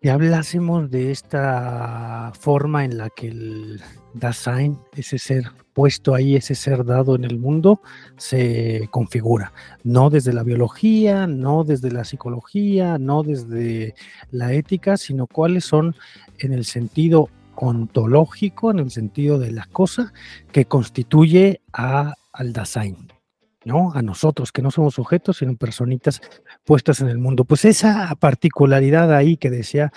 que hablásemos de esta forma en la que el Dasein, ese ser puesto ahí, ese ser dado en el mundo, se configura. No desde la biología, no desde la psicología, no desde la ética, sino cuáles son en el sentido ontológico, en el sentido de la cosa que constituye al Dasein. ¿No? A nosotros, que no somos sujetos, sino personitas puestas en el mundo. Pues esa particularidad ahí que decía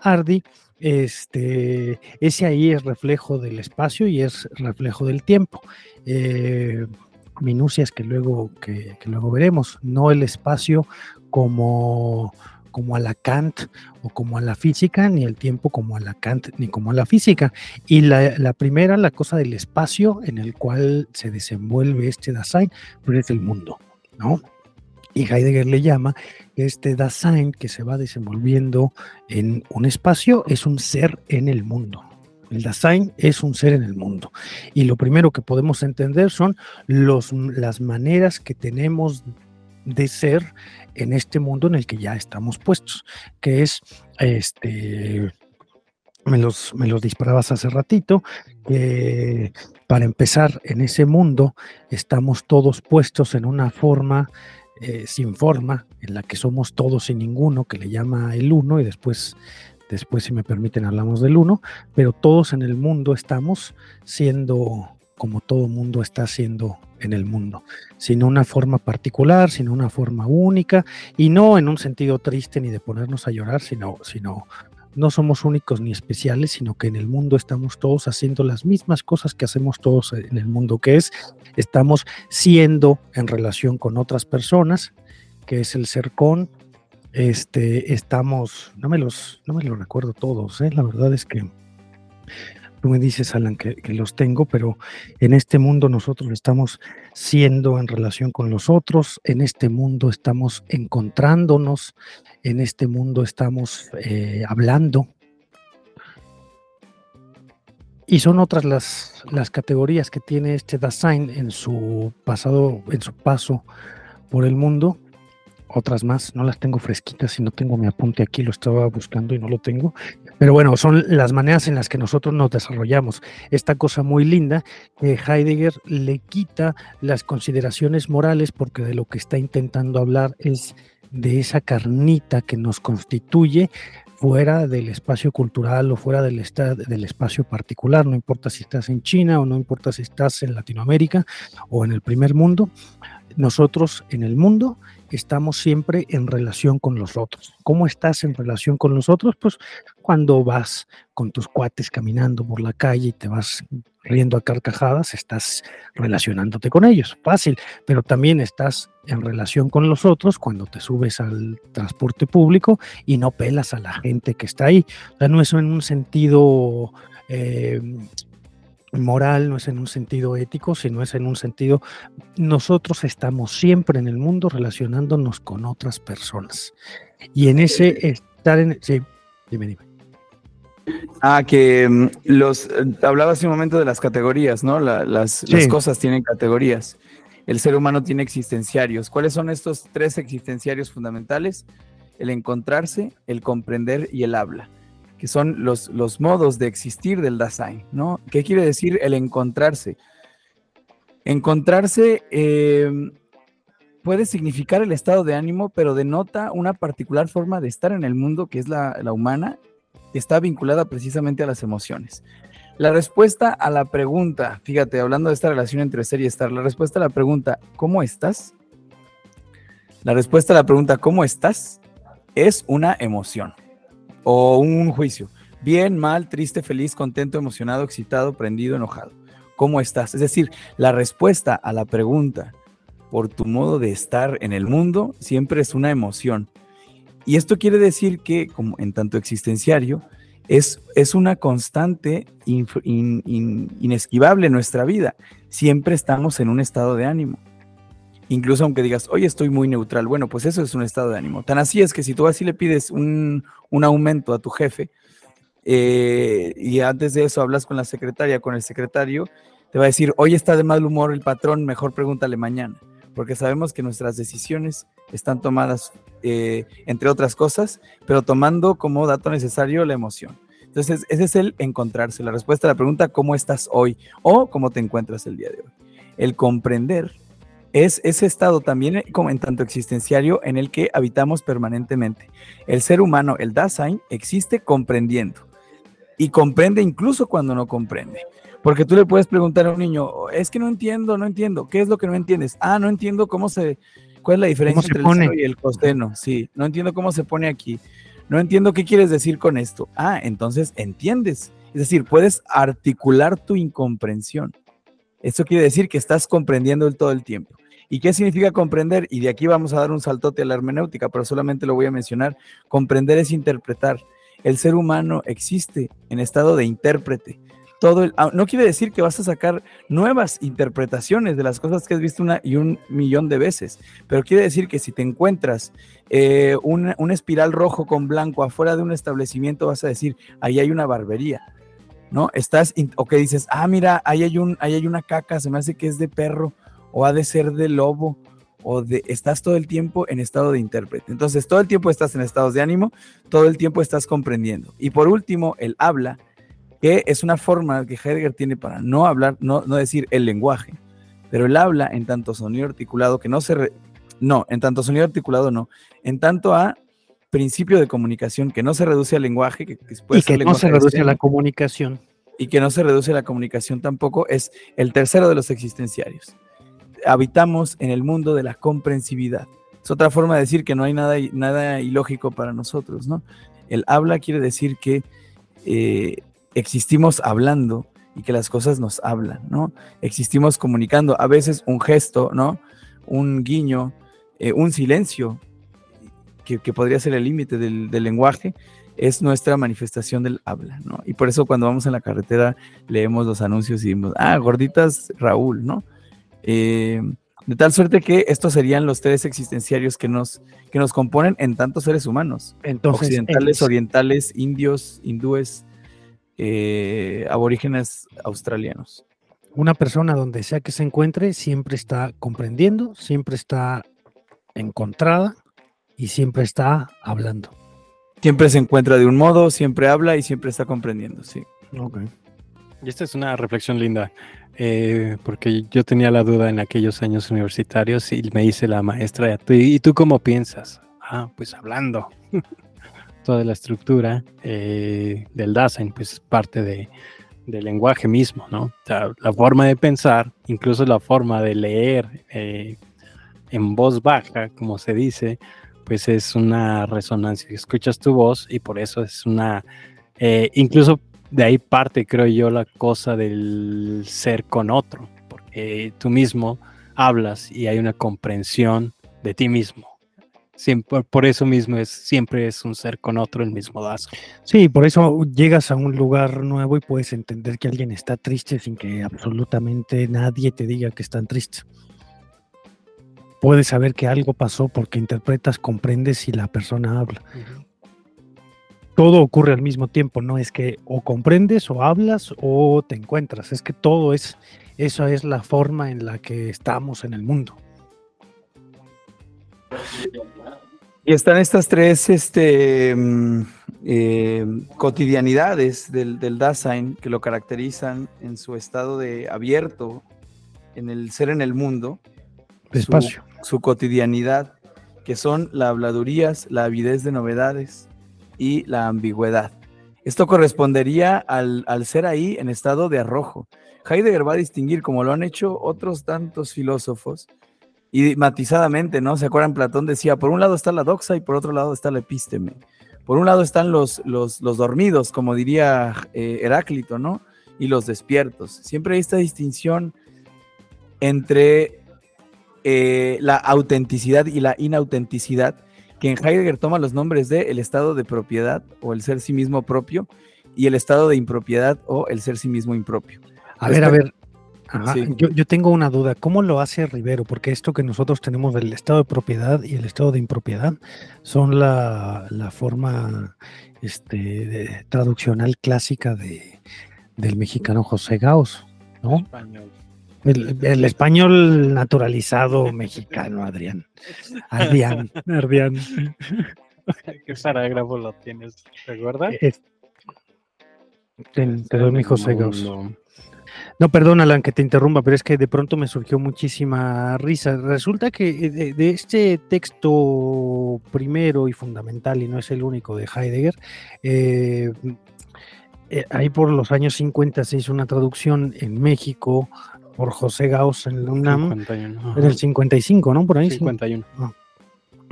Hardy, este, ese ahí es reflejo del espacio y es reflejo del tiempo. Eh, minucias que luego, que luego veremos, no el espacio como como a la Kant o como a la física, ni el tiempo como a la Kant ni como a la física. Y la, primera, la cosa del espacio en el cual se desenvuelve este Dasein, pues es el mundo, ¿no? Y Heidegger le llama este Dasein que se va desenvolviendo en un espacio, es un ser en el mundo. El Dasein es un ser en el mundo. Y lo primero que podemos entender son los, las maneras que tenemos de ser en este mundo en el que ya estamos puestos, que es este me los, me los disparabas hace ratito, que para empezar en ese mundo estamos todos puestos en una forma eh, sin forma, en la que somos todos y ninguno, que le llama el uno, y después, después si me permiten hablamos del uno, pero todos en el mundo estamos siendo como todo mundo está siendo en el mundo, sin una forma particular, sin una forma única, y no en un sentido triste ni de ponernos a llorar, sino, sino no somos únicos ni especiales, sino que en el mundo estamos todos haciendo las mismas cosas que hacemos todos en el mundo, que es estamos siendo en relación con otras personas, que es el ser con, este, estamos, no me los, no me los recuerdo todos, ¿eh? la verdad es que tú me dices, Alan, que, los tengo, pero en este mundo nosotros estamos siendo en relación con los otros, en este mundo estamos encontrándonos, en este mundo estamos eh, hablando. Y son otras las, las categorías que tiene este Dasein en su pasado, en su paso por el mundo. Otras más, no las tengo fresquitas y no tengo mi apunte aquí, lo estaba buscando y no lo tengo. Pero bueno, son las maneras en las que nosotros nos desarrollamos. Esta cosa muy linda que Heidegger le quita las consideraciones morales porque de lo que está intentando hablar es de esa carnita que nos constituye fuera del espacio cultural o fuera del, del espacio particular, no importa si estás en China o no importa si estás en Latinoamérica o en el primer mundo, nosotros en el mundo estamos siempre en relación con los otros. ¿Cómo estás en relación con los otros? Pues cuando vas con tus cuates caminando por la calle y te vas riendo a carcajadas, estás relacionándote con ellos, fácil, pero también estás en relación con los otros cuando te subes al transporte público y no pelas a la gente que está ahí. O sea, no es en un sentido eh, moral, no es en un sentido ético, sino es en un sentido, nosotros estamos siempre en el mundo relacionándonos con otras personas. Y en ese estar en... Sí, dime, dime. Ah, que mm, los eh, hablaba hace un momento de las categorías, ¿no? las, cosas tienen categorías. El ser humano tiene existenciarios. ¿Cuáles son estos tres existenciarios fundamentales? El encontrarse, el comprender y el habla, que son los, los modos de existir del Dasein, ¿no? ¿Qué quiere decir el encontrarse? Encontrarse eh, puede significar el estado de ánimo, pero denota una particular forma de estar en el mundo que es la, la humana está vinculada precisamente a las emociones. La respuesta a la pregunta, fíjate, hablando de esta relación entre ser y estar, la respuesta a la pregunta, ¿cómo estás? La respuesta a la pregunta, ¿cómo estás? es una emoción o un juicio. Bien, mal, triste, feliz, contento, emocionado, excitado, prendido, enojado. ¿Cómo estás? Es decir, la respuesta a la pregunta por tu modo de estar en el mundo siempre es una emoción. Y esto quiere decir que, como en tanto existenciario, es, es una constante inesquivable en nuestra vida. Siempre estamos en un estado de ánimo. Incluso aunque digas, hoy estoy muy neutral, bueno, pues eso es un estado de ánimo. Tan así es que si tú así le pides un, aumento a tu jefe eh, y antes de eso hablas con la secretaria, con el secretario, te va a decir, hoy está de mal humor el patrón, mejor pregúntale mañana, porque sabemos que nuestras decisiones están tomadas, eh, entre otras cosas, pero tomando como dato necesario la emoción. Entonces, ese es el encontrarse, la respuesta a la pregunta, ¿cómo estás hoy? O ¿cómo te encuentras el día de hoy? El comprender es ese estado también como en tanto existenciario en el que habitamos permanentemente. El ser humano, el Dasein, existe comprendiendo y comprende incluso cuando no comprende. Porque tú le puedes preguntar a un niño, es que no entiendo, no entiendo, ¿qué es lo que no entiendes? Ah, no entiendo cómo se, ¿Cuál es la diferencia entre el seno y el coseno? Sí, no entiendo cómo se pone aquí. No entiendo qué quieres decir con esto. Ah, entonces entiendes. Es decir, puedes articular tu incomprensión. Eso quiere decir que estás comprendiendo el todo el tiempo. ¿Y qué significa comprender? Y de aquí vamos a dar un saltote a la hermenéutica, pero solamente lo voy a mencionar. Comprender es interpretar. El ser humano existe en estado de intérprete todo ah, no quiere decir que vas a sacar nuevas interpretaciones de las cosas que has visto una y un millón de veces, pero quiere decir que si te encuentras eh, un, espiral rojo con blanco afuera de un establecimiento, vas a decir, ahí hay una barbería, ¿no? Estás, o que dices, ah, mira, ahí hay, un, ahí hay una caca, se me hace que es de perro, o ha de ser de lobo, o de estás todo el tiempo en estado de intérprete. Entonces, todo el tiempo estás en estados de ánimo, todo el tiempo estás comprendiendo. Y por último, el habla, que es una forma que Heidegger tiene para no hablar, no, no decir el lenguaje, pero el habla en tanto sonido articulado que no se... no, en tanto sonido articulado no, en tanto a principio de comunicación que no se reduce al lenguaje, que, y que no se reduce a la comunicación. Y que no se reduce a la comunicación tampoco, es el tercero de los existenciarios. Habitamos en el mundo de la comprensividad. Es otra forma de decir que no hay nada, nada ilógico para nosotros, ¿no? El habla quiere decir que eh, existimos hablando y que las cosas nos hablan, ¿no? Existimos comunicando, a veces un gesto, ¿no? Un guiño, eh, un silencio, que, podría ser el límite del, lenguaje, es nuestra manifestación del habla, ¿no? Y por eso cuando vamos en la carretera leemos los anuncios y decimos, ah, gorditas Raúl, ¿no? Eh, de tal suerte que estos serían los tres existenciarios que nos, que nos componen en tantos seres humanos. Entonces, occidentales, orientales, indios, hindúes, eh, aborígenes australianos. Una persona donde sea que se encuentre siempre está comprendiendo, siempre está encontrada y siempre está hablando. Siempre se encuentra de un modo, siempre habla y siempre está comprendiendo, sí. Ok. Y esta es una reflexión linda, eh, porque yo tenía la duda en aquellos años universitarios y me dice la maestra, ¿y tú cómo piensas? Ah, pues hablando. toda la estructura eh, del Dasein, pues es parte de, del lenguaje mismo, ¿no? la forma de pensar, incluso la forma de leer eh, en voz baja, como se dice, pues es una resonancia. Escuchas tu voz y por eso es una, incluso de ahí parte, creo yo, la cosa del ser con otro, porque tú mismo hablas y hay una comprensión de ti mismo Siempre, por eso mismo es, siempre es un ser con otro el mismo vaso. Sí, por eso llegas a un lugar nuevo y puedes entender que alguien está triste sin que absolutamente nadie te diga que están tristes. Puedes saber que algo pasó porque interpretas, comprendes y la persona habla. Todo ocurre al mismo tiempo, no es que o comprendes o hablas o te encuentras, es que todo es, esa es la forma en la que estamos en el mundo. Y están estas tres este, mm, eh, cotidianidades del, del, Dasein que lo caracterizan en su estado de abierto, en el ser en el mundo. Espacio. Su, cotidianidad, que son la habladurías, la avidez de novedades y la ambigüedad. Esto correspondería al, al ser ahí en estado de arrojo. Heidegger va a distinguir, como lo han hecho otros tantos filósofos, y matizadamente, ¿no? ¿Se acuerdan? Platón decía, por un lado está la doxa y por otro lado está la epísteme. Por un lado están los, los, dormidos, como diría eh, Heráclito, ¿no? Y los despiertos. Siempre hay esta distinción entre eh, la autenticidad y la inautenticidad, que en Heidegger toma los nombres de el estado de propiedad o el ser sí mismo propio y el estado de impropiedad o el ser sí mismo impropio. A ver, a ver, yo, tengo una duda, ¿cómo lo hace Rivero? Porque esto que nosotros tenemos del estado de propiedad y el estado de impropiedad son la, forma este, de, traduccional clásica de, del mexicano José Gauss, ¿no? Español. El, español naturalizado mexicano, Adrián. Adrián, Adrián. ¿Qué parágrafo lo tienes? ¿Recuerdas? te, doy mi José Gauss. No, perdón, Alan, que te interrumpa, pero es que de pronto me surgió muchísima risa. Resulta que de, este texto primero y fundamental, y no es el único de Heidegger, eh, eh, ahí por los años 50 se hizo una traducción en México por José Gauss en el UNAM. en el 55, ¿no? Por ahí. 51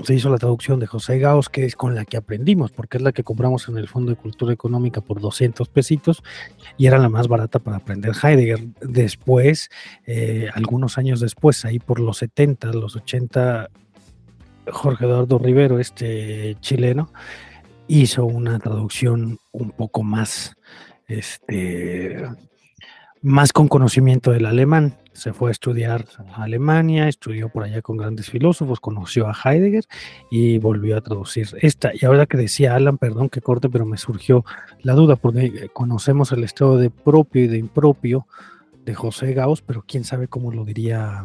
se hizo la traducción de José Gauss, que es con la que aprendimos, porque es la que compramos en el Fondo de Cultura Económica por 200 pesitos y era la más barata para aprender Heidegger. Después, eh, algunos años después, ahí por los 70, los 80, Jorge Eduardo Rivero, este chileno, hizo una traducción un poco más, este, más con conocimiento del alemán se fue a estudiar a Alemania, estudió por allá con grandes filósofos, conoció a Heidegger y volvió a traducir esta. Y ahora que decía Alan, perdón que corte, pero me surgió la duda, porque conocemos el estado de propio y de impropio de José Gauss, pero quién sabe cómo lo diría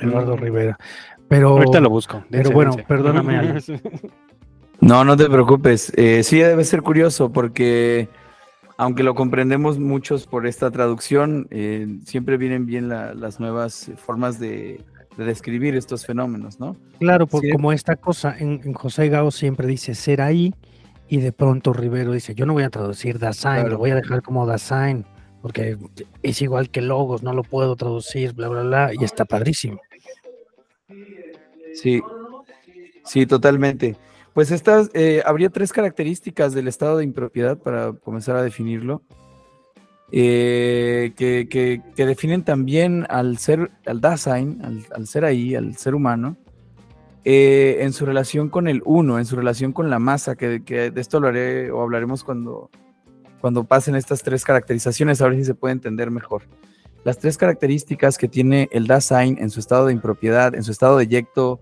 Eduardo Mm. Rivera. Pero, Ahorita lo busco. pero bueno, dense. perdóname, Ale. No, no te preocupes. Eh, sí debe ser curioso porque aunque lo comprendemos muchos por esta traducción, eh, siempre vienen bien la- las nuevas formas de, de describir estos fenómenos, ¿no? Claro, por, Sí. como esta cosa, en, en José Gao siempre dice ser ahí, y de pronto Rivero dice, yo no voy a traducir Dasein, Claro. lo voy a dejar como Dasein, porque es igual que Logos, no lo puedo traducir, bla, bla, bla, y está padrísimo. Sí, sí, totalmente. Pues estas, eh, habría tres características del estado de impropiedad para comenzar a definirlo, eh, que, que- definen también al ser, al Dasein, al, ser ahí, al ser humano, eh, en su relación con el uno, en su relación con la masa, que, que de esto hablaré o hablaremos cuando, cuando pasen estas tres caracterizaciones, a ver si se puede entender mejor. Las tres características que tiene el Dasein en su estado de impropiedad, en su estado de yecto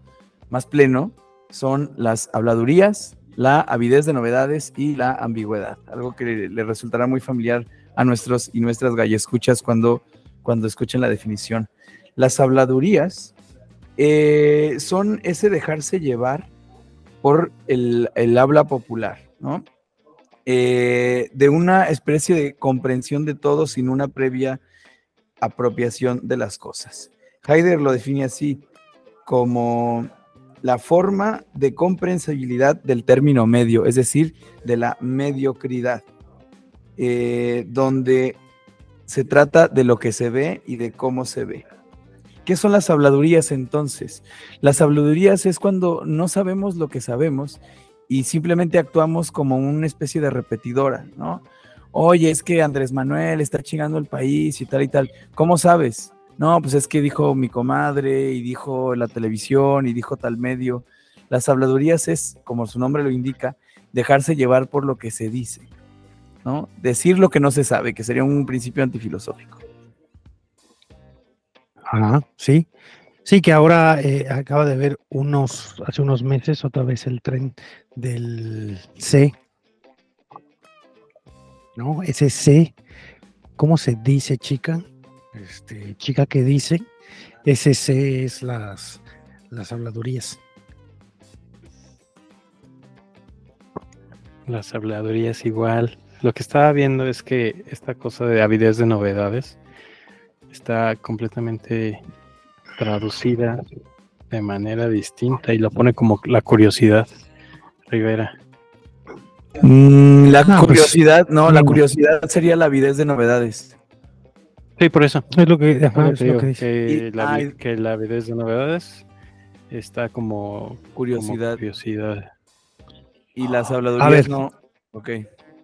más pleno, son las habladurías, la avidez de novedades y la ambigüedad. Algo que le resultará muy familiar a nuestros y nuestras gallescuchas cuando, cuando escuchen la definición. Las habladurías eh, son ese dejarse llevar por el, el habla popular, ¿no? Eh, de una especie de comprensión de todo sin una previa apropiación de las cosas. Heidegger lo define así, como la forma de comprensibilidad del término medio, es decir, de la mediocridad, eh, donde se trata de lo que se ve y de cómo se ve. ¿Qué son las habladurías entonces? Las habladurías es cuando no sabemos lo que sabemos y simplemente actuamos como una especie de repetidora, ¿no? Oye, es que Andrés Manuel está chingando el país y tal y tal. ¿Cómo sabes? No, pues es que dijo mi comadre y dijo la televisión y dijo tal medio. Las habladurías es, como su nombre lo indica, dejarse llevar por lo que se dice, ¿no? Decir lo que no se sabe, que sería un principio antifilosófico. Ajá, sí. Sí, que ahora eh, acaba de ver unos, hace unos meses, otra vez el tren del C. ¿No? Ese C, ¿cómo se dice, chica? Este, chica que dice, ese C es las, las habladurías. Las habladurías igual. Lo que estaba viendo es que esta cosa de avidez de novedades está completamente traducida de manera distinta y lo pone como la curiosidad, Rivera. Mm, la No, pues, curiosidad, no, la no. curiosidad sería la avidez de novedades. Sí, por eso. Es lo que, ajá, es que lo digo, que dice. que, Y- la, vi- ay. que la avidez de novedades está como como Curiosidad. Y las A habladurías ver. no. Ok.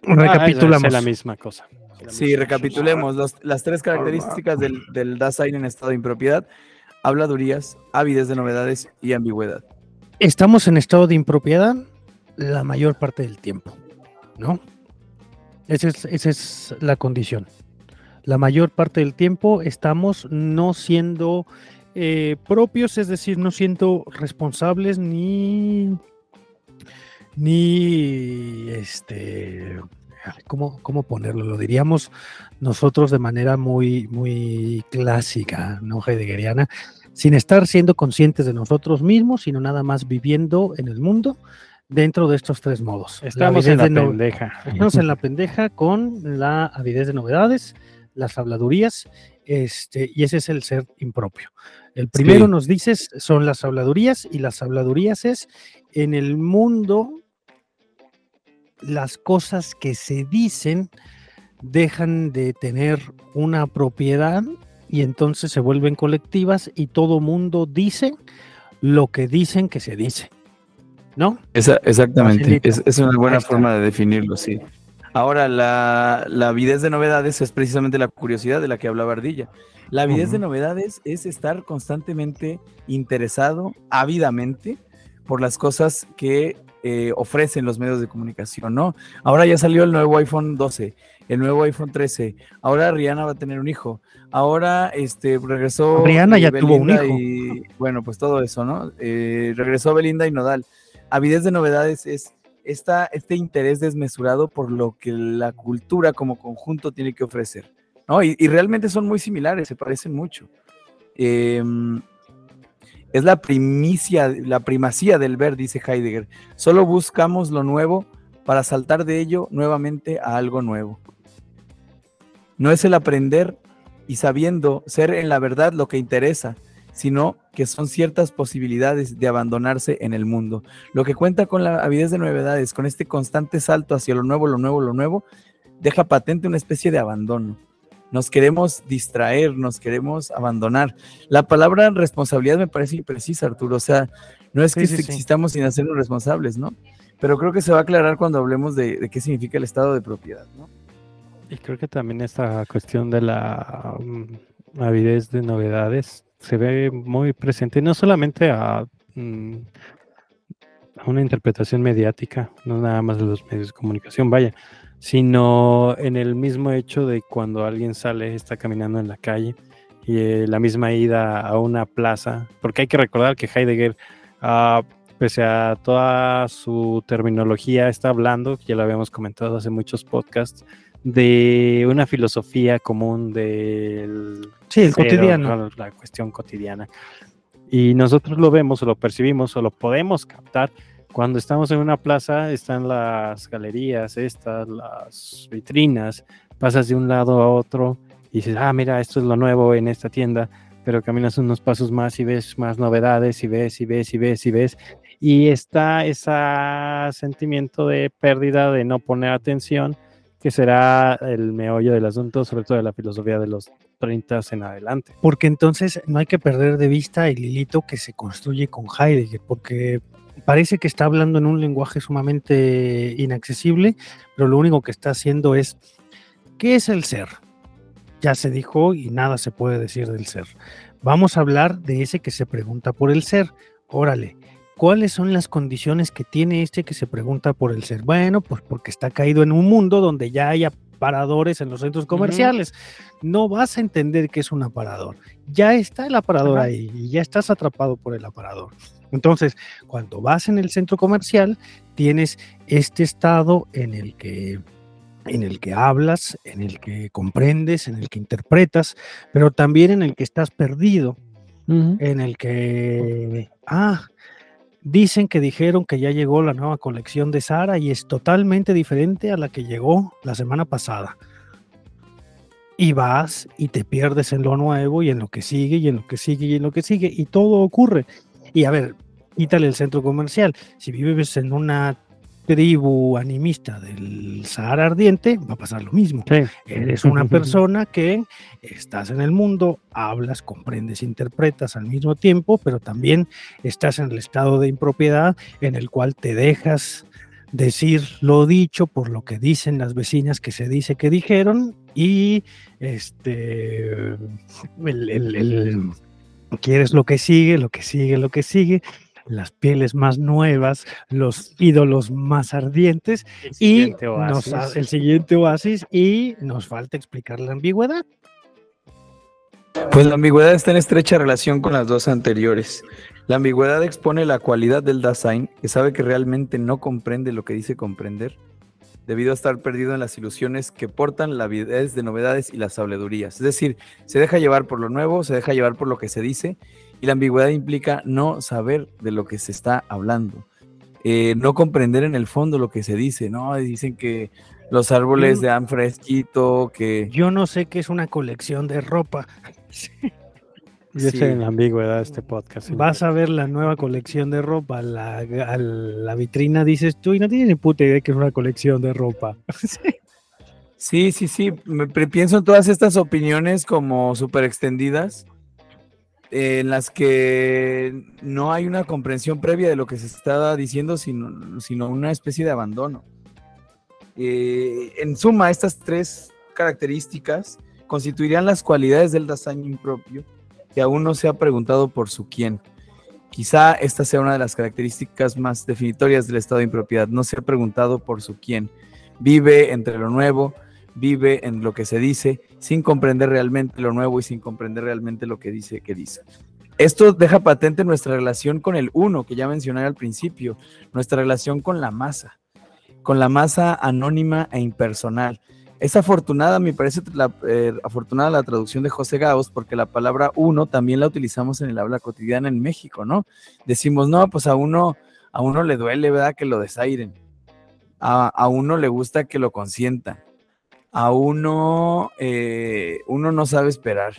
Recapitulamos. Ah, es la misma cosa. Sí, recapitulemos los- las tres características del, del Dasein en estado de impropiedad: habladurías, avidez de novedades y ambigüedad. Estamos en estado de impropiedad la mayor parte del tiempo, ¿no? Esa es, esa es la condición. La mayor parte del tiempo estamos no siendo eh, propios, es decir, no siendo responsables ni, ni este, ¿cómo, cómo ponerlo? Lo diríamos nosotros de manera muy, muy clásica, no heideggeriana, sin estar siendo conscientes de nosotros mismos, sino nada más viviendo en el mundo dentro de estos tres modos. Estamos en la no- pendeja. Estamos en la pendeja con la avidez de novedades, las habladurías, este, y ese es el ser impropio. El primero Sí. nos dices son las habladurías, y las habladurías es en el mundo las cosas que se dicen dejan de tener una propiedad y entonces se vuelven colectivas y todo mundo dice lo que dicen que se dice. ¿No? Esa- exactamente, es, es una buena forma de definirlo, sí. Ahora, la, la avidez de novedades es precisamente la curiosidad de la que hablaba Ardilla. La avidez de novedades es estar constantemente interesado, ávidamente, por las cosas que eh, ofrecen los medios de comunicación, ¿no? Ahora ya salió el nuevo iPhone 12, el nuevo iPhone 13, ahora Rihanna va a tener un hijo, ahora este, regresó... Rihanna eh, ya tuvo un hijo. Y, bueno, pues todo eso, ¿no? Eh, regresó Belinda y Nodal. Avidez de novedades es esta, este interés desmesurado por lo que la cultura como conjunto tiene que ofrecer. ¿no? Y, realmente son muy similares, se parecen mucho. Em, Es la primicia, la primacía del ver, dice Heidegger. Solo buscamos lo nuevo para saltar de ello nuevamente a algo nuevo. No es el aprender y sabiendo ser en la verdad lo que interesa, sino que son ciertas posibilidades de abandonarse en el mundo. Lo que cuenta con la avidez de novedades, con este constante salto hacia lo nuevo, lo nuevo, lo nuevo, deja patente una especie de abandono. Nos queremos distraer, nos queremos abandonar. La palabra responsabilidad me parece imprecisa, Arturo. O sea, no es que existamos sin hacernos responsables, ¿no? Pero creo que se va a aclarar cuando hablemos de, de qué significa el estado de propiedad, ¿no? Y creo que también esta cuestión de la mm, avidez de novedades se ve muy presente, no solamente a, mm, a, una interpretación mediática, no nada más de los medios de comunicación, vaya, sino en el mismo hecho de cuando alguien sale, está caminando en la calle y eh, la misma ida a una plaza, porque hay que recordar que Heidegger, uh, pese a toda su terminología, está hablando, ya lo habíamos comentado hace muchos podcasts, de una filosofía común del... Sí, el cotidiano. La cuestión cotidiana. Y nosotros lo vemos o lo percibimos o lo podemos captar cuando estamos en una plaza, están las galerías, estas, las vitrinas, pasas de un lado a otro y dices, ah, mira, esto es lo nuevo en esta tienda, pero caminas unos pasos más y ves más novedades y ves y ves y ves y ves. Y está ese sentimiento de pérdida, de no poner atención que será el meollo del asunto, sobre todo de la filosofía de los 30 en adelante. Porque entonces no hay que perder de vista el hilito que se construye con Heidegger, porque parece que está hablando en un lenguaje sumamente inaccesible, pero lo único que está haciendo es, ¿qué es el ser? Ya se dijo y nada se puede decir del ser. Vamos a hablar de ese que se pregunta por el ser. Órale, ¿Cuáles son las condiciones que tiene este que se pregunta por el ser? Bueno, pues porque está caído en un mundo donde ya hay aparadores en los centros comerciales. No vas a entender que es un aparador. Ya está el aparador ahí y ya estás atrapado por el aparador. Entonces, cuando vas en el centro comercial, tienes este estado en el que en el que hablas, en el que comprendes, en el que interpretas, pero también en el que estás perdido, en el que, ah, Dicen que dijeron que ya llegó la nueva colección de Sara y es totalmente diferente a la que llegó la semana pasada. Y vas y te pierdes en lo nuevo y en lo que sigue y en lo que sigue y en lo que sigue y todo ocurre. Y a ver, quítale el centro comercial. Si vives en una tribu animista del Sahara Ardiente, va a pasar lo mismo. Eres una persona que estás en el mundo, hablas, comprendes, interpretas al mismo tiempo, pero también estás en el estado de impropiedad en el cual te dejas decir lo dicho por lo que dicen las vecinas que se dice que dijeron y este quieres lo que sigue, lo que sigue, lo que sigue las pieles más nuevas, los ídolos más ardientes y el siguiente oasis y nos falta explicar la ambigüedad. Pues la ambigüedad está en estrecha relación con las dos anteriores. La ambigüedad expone la cualidad del Dasein, que sabe que realmente no comprende lo que dice comprender, debido a estar perdido en las ilusiones que portan la avidez de novedades y las habladurías. Es decir, se deja llevar por lo nuevo, se deja llevar por lo que se dice y la ambigüedad implica no saber de lo que se está hablando, eh, no comprender en el fondo lo que se dice, ¿no? Dicen que los árboles de han fresquito, que... Yo no sé qué es una colección de ropa. Yo estoy en la ambigüedad de este podcast. Vas a ver la nueva colección de ropa, la, la vitrina dices tú y no tienes ni puta idea que es una colección de ropa. sí, sí, sí. Me, pienso en todas estas opiniones como súper extendidas en las que no hay una comprensión previa de lo que se está diciendo, sino, sino una especie de abandono. Eh, en suma, estas tres características constituirían las cualidades del Dasein impropio que aún no se ha preguntado por su quién. Quizá esta sea una de las características más definitorias del estado de impropiedad. No se ha preguntado por su quién. Vive entre lo nuevo, vive en lo que se dice, sin comprender realmente lo nuevo y sin comprender realmente lo que dice que dice. Esto deja patente nuestra relación con el uno, que ya mencioné al principio, nuestra relación con la masa, con la masa anónima e impersonal, Es afortunada, me parece la, eh, afortunada la traducción de José Gauss, porque la palabra uno también la utilizamos en el habla cotidiana en México, ¿no? Decimos, no, pues a uno, a uno le duele, ¿verdad? Que lo desairen. A, a uno le gusta que lo consientan. A uno, eh, uno no sabe esperar.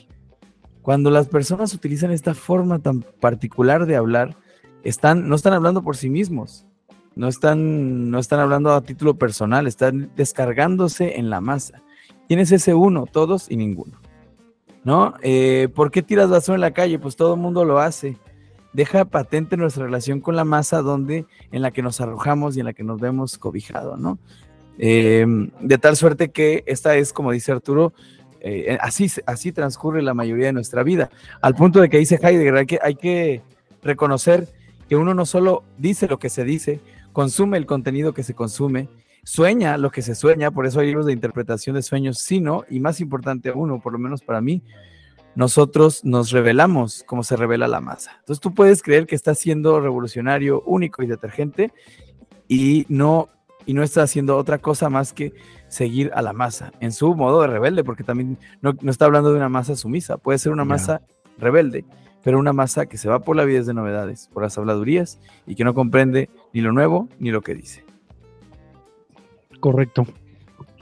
Cuando las personas utilizan esta forma tan particular de hablar, están, no están hablando por sí mismos, no están, no están hablando a título personal, están descargándose en la masa. ¿Quién es ese uno? Todos y ninguno. ¿No? Eh, ¿Por qué tiras basura en la calle? Pues todo el mundo lo hace. Deja patente nuestra relación con la masa donde, en la que nos arrojamos y en la que nos vemos cobijados, ¿no? Em, de tal suerte que esta es, como dice Arturo, eh, así, así transcurre la mayoría de nuestra vida. Al punto de que dice Heidegger, hay que, hay que reconocer que uno no solo dice lo que se dice, consume el contenido que se consume, sueña lo que se sueña, por eso hay libros de interpretación de sueños, sino, y más importante uno, por lo menos para mí, nosotros nos revelamos como se revela la masa. Entonces tú puedes creer que estás siendo revolucionario, único y detergente y no, y no está haciendo otra cosa más que seguir a la masa en su modo de rebelde, porque también no, está hablando de una masa sumisa, puede ser una masa rebelde pero una masa que se va por la vida de novedades, por las habladurías y que no comprende ni lo nuevo ni lo que dice. Correcto.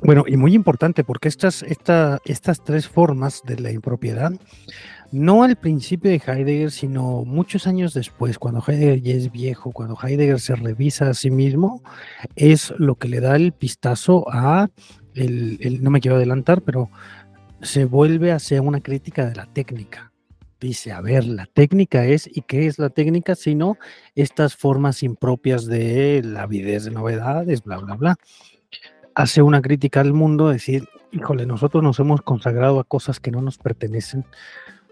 Bueno, y muy importante porque estas, estas tres formas de la impropiedad, no al principio de Heidegger, sino muchos años después, cuando Heidegger ya es viejo, cuando Heidegger se revisa a sí mismo, es lo que le da el pistazo a, el, no me quiero adelantar, pero se vuelve hacia una crítica de la técnica dice, a ver, la técnica es, ¿y qué es la técnica? Sino estas formas impropias de la avidez de novedades, bla, bla, bla. Hace una crítica al mundo, decir, híjole, nosotros nos hemos consagrado a cosas que no nos pertenecen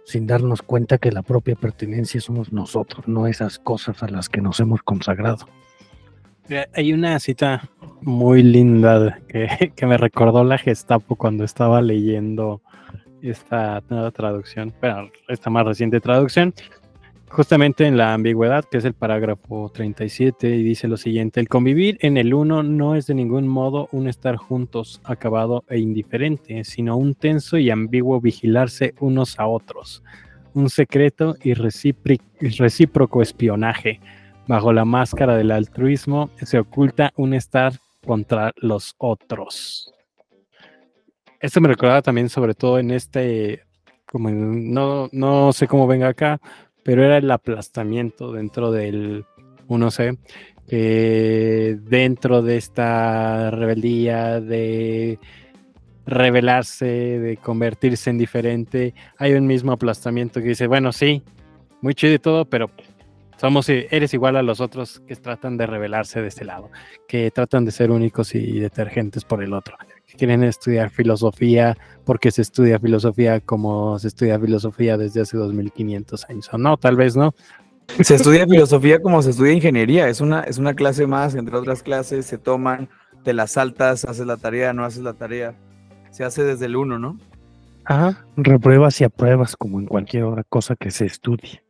sin darnos cuenta que la propia pertenencia somos nosotros, no esas cosas a las que nos hemos consagrado. Hay una cita muy linda que, que me recordó la Gestapo cuando estaba leyendo esta nueva traducción, bueno, esta más reciente traducción, justamente en la ambigüedad, que es el parágrafo 37, y dice lo siguiente, el convivir en el uno no es de ningún modo un estar juntos, acabado e indiferente, sino un tenso y ambiguo vigilarse unos a otros, un secreto y recíproco espionaje. Bajo la máscara del altruismo se oculta un estar contra los otros. Esto me recordaba también sobre todo en este, como no, no sé cómo venga acá, pero era el aplastamiento dentro del 1C, que dentro de esta rebeldía de rebelarse, de convertirse en diferente, hay un mismo aplastamiento que dice, bueno, sí, muy chido y todo, pero somos, eres igual a los otros que tratan de rebelarse de este lado, que tratan de ser únicos y detergentes por el otro quieren estudiar filosofía porque se estudia filosofía como se estudia filosofía desde hace 2500 años. O no, tal vez no. Se estudia filosofía como se estudia ingeniería. Es una, es una clase más, entre otras clases se toman, te las saltas, haces la tarea, no haces la tarea. Se hace desde el uno, ¿no? Ajá, repruebas y apruebas como en cualquier otra cosa que se estudie.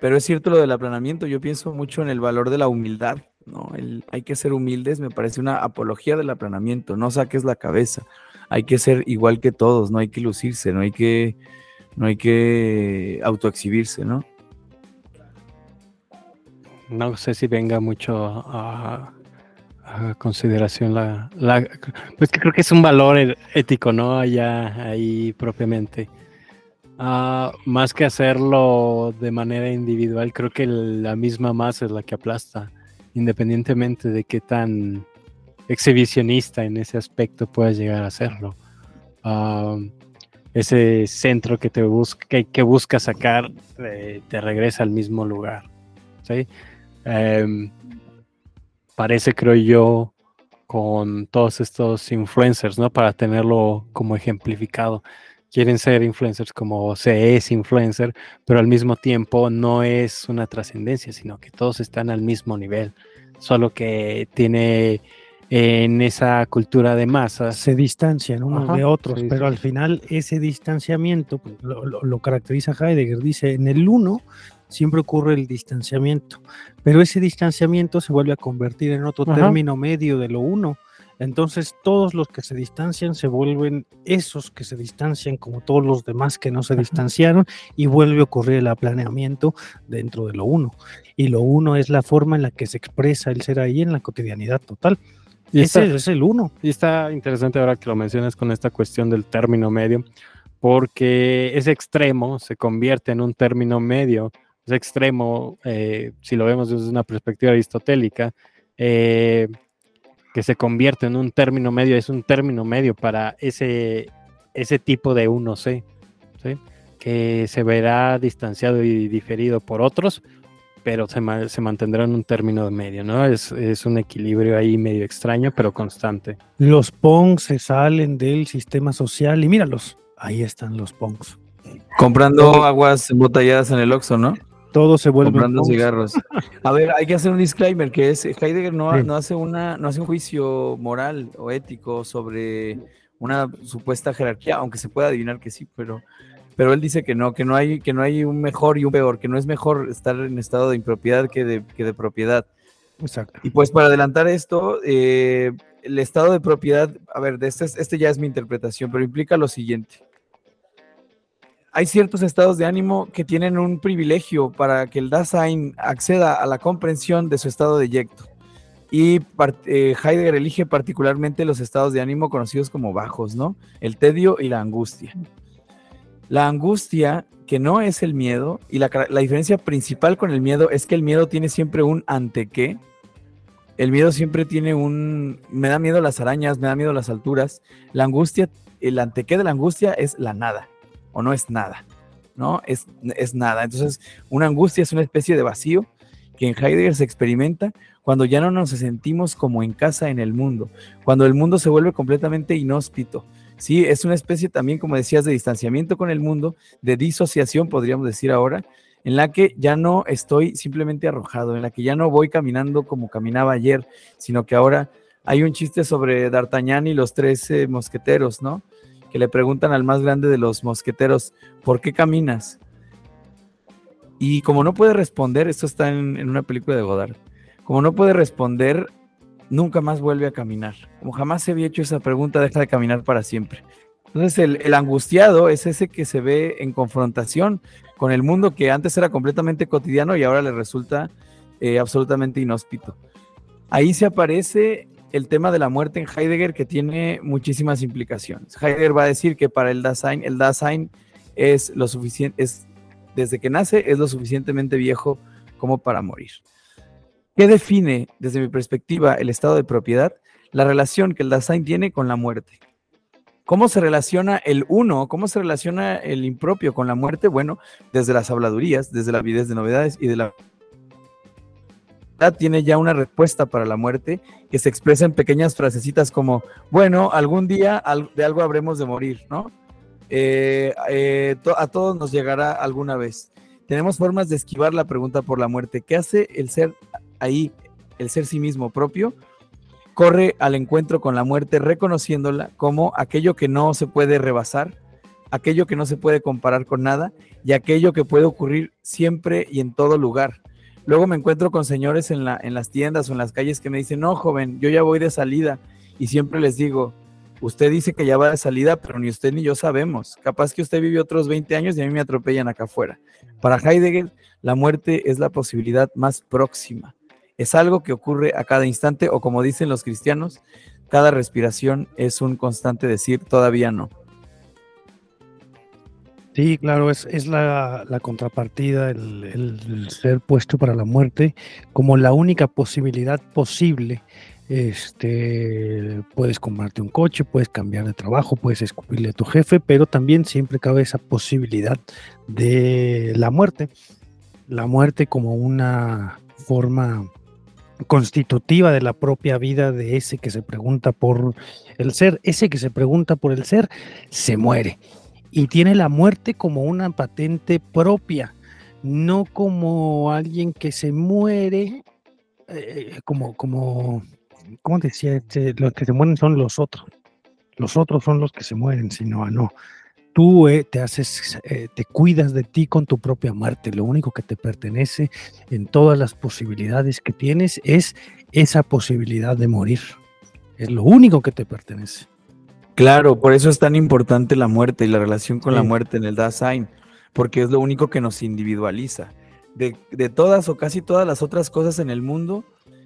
Pero es cierto lo del aplanamiento, yo pienso mucho en el valor de la humildad. ¿No? hay que ser humildes, me parece una apología del aplanamiento, no saques la cabeza, hay que ser igual que todos, no hay que lucirse, no hay que, no hay que autoexhibirse, ¿no? No sé si venga mucho a, consideración la, la, pues que creo que es un valor e, ético, ¿no? Allá ahí propiamente. Ah, más que hacerlo de manera individual, creo que la misma masa es la que aplasta independientemente de qué tan exhibicionista en ese aspecto puedas llegar a hacerlo. ese centro que te busca, que, busca sacar te regresa al mismo lugar. Em, parece, creo yo, con todos estos influencers, ¿no? Para tenerlo como ejemplificado. Quieren ser influencers como se es influencer, pero al mismo tiempo no es una trascendencia, sino que todos están al mismo nivel solo que tiene en esa cultura de masas. Se distancian unos de otros, pero al final ese distanciamiento pues, lo, caracteriza Heidegger. Dice, en el uno siempre ocurre el distanciamiento, pero ese distanciamiento se vuelve a convertir en otro término medio de lo uno. Entonces todos los que se distancian se vuelven esos que se distancian como todos los demás que no se distanciaron y vuelve a ocurrir el aplaneamiento dentro de lo uno. Y lo uno es la forma en la que se expresa el ser ahí en la cotidianidad total. Y Ese está, es el uno. y está interesante ahora que lo mencionas con esta cuestión del término medio, porque ese extremo se convierte en un término medio. Ese extremo, eh, si lo vemos desde una perspectiva aristotélica, eh, que se convierte en un término medio, es un término medio para ese, ese tipo de 1C, ¿sí? que se verá distanciado y diferido por otros, pero se, ma- se mantendrá en un término medio, ¿no? Es, es un equilibrio ahí medio extraño, pero constante. Los punks se salen del sistema social y míralos, ahí están los punks. Comprando aguas embotelladas en el Oxxo, ¿no? Todos se vuelven Comprando punks. cigarros. A ver, hay que hacer un disclaimer que es Heidegger no, ha- Sí. no hace una no hace un juicio moral o ético sobre una supuesta jerarquía, aunque se pueda adivinar que sí, pero pero él dice que no, que no hay que no hay un mejor y un peor, que no es mejor estar en estado de impropiedad que de, que de propiedad. Exacto. Y pues para adelantar esto, eh, el estado de propiedad, a ver, de este, es- este ya es mi interpretación, pero implica lo siguiente. Hay ciertos estados de ánimo que tienen un privilegio para que el Dasein acceda a la comprensión de su estado de yecto. Y eh, Heidegger elige particularmente los estados de ánimo conocidos como bajos, ¿no? El tedio y la angustia. La angustia, que no es el miedo, y la, la diferencia principal con el miedo es que el miedo tiene siempre un ante qué, el miedo siempre tiene un... Me da miedo las arañas, me da miedo las alturas. La angustia, el antequé de la angustia es la nada, o no es nada, ¿no? Es, es nada. Entonces, una angustia es una especie de vacío que en Heidegger se experimenta cuando ya no nos sentimos como en casa en el mundo, cuando el mundo se vuelve completamente inhóspito. Sí, es una especie también, como decías, de distanciamiento con el mundo, de disociación, podríamos decir ahora, en la que ya no estoy simplemente arrojado, en la que ya no voy caminando como caminaba ayer, sino que ahora hay un chiste sobre D'Artagnan y los tres eh, mosqueteros, ¿no? Que le preguntan al más grande de los mosqueteros, ¿por qué caminas? Y como no puede responder, esto está en, una película de Godard, como no puede responder, nunca más vuelve a caminar. Como jamás se había hecho esa pregunta, deja de caminar para siempre. Entonces el, el angustiado es ese que se ve en confrontación con el mundo que antes era completamente cotidiano y ahora le resulta eh, absolutamente inhóspito. Ahí se aparece el tema de la muerte en Heidegger que tiene muchísimas implicaciones. Heidegger va a decir que para el Dasein, el Dasein es lo suficiente, es desde que nace es lo suficientemente viejo como para morir. ¿Qué define, desde mi perspectiva, el estado de propiedad? La relación que el Dasein tiene con la muerte. ¿Cómo se relaciona el uno? ¿Cómo se relaciona el impropio con la muerte? Bueno, desde las habladurías, desde la avidez de novedades y de la tiene ya una respuesta para la muerte que se expresa en pequeñas frasecitas como, bueno, algún día de algo habremos de morir, ¿no? Eh, eh, a todos nos llegará alguna vez. Tenemos formas de esquivar la pregunta por la muerte. ¿Qué hace el ser ahí, el ser sí mismo propio? Corre al encuentro con la muerte reconociéndola como aquello que no se puede rebasar, aquello que no se puede comparar con nada y aquello que puede ocurrir siempre y en todo lugar. Luego me encuentro con señores en, la, en las tiendas o en las calles que me dicen, no, joven, yo ya voy de salida. Y siempre les digo, usted dice que ya va de salida, pero ni usted ni yo sabemos. Capaz que usted vive otros 20 años y a mí me atropellan acá afuera. Para Heidegger, la muerte es la posibilidad más próxima. Es algo que ocurre a cada instante o como dicen los cristianos, cada respiración es un constante decir todavía no. Sí, claro, es, es la, la contrapartida, el, el- ser puesto para la muerte como la única posibilidad posible. Este, puedes comprarte un coche, puedes cambiar de trabajo, puedes escupirle a tu jefe, pero también siempre cabe esa posibilidad de la muerte. La muerte como una forma constitutiva de la propia vida de ese que se pregunta por el ser. Ese que se pregunta por el ser se muere y tiene la muerte como una patente propia, no como alguien que se muere, eh, como, como, ¿cómo decía? este? los que se mueren son los otros, los otros son los que se mueren, sino, ah, no, tú eh, te haces, eh, te cuidas de ti con tu propia muerte, lo único que te pertenece en todas las posibilidades que tienes es esa posibilidad de morir. es lo único que te pertenece. Claro, por eso es tan importante la muerte y la relación con la muerte en el Dasein, porque es lo único que nos individualiza. De, de todas o casi todas las otras cosas en el mundo,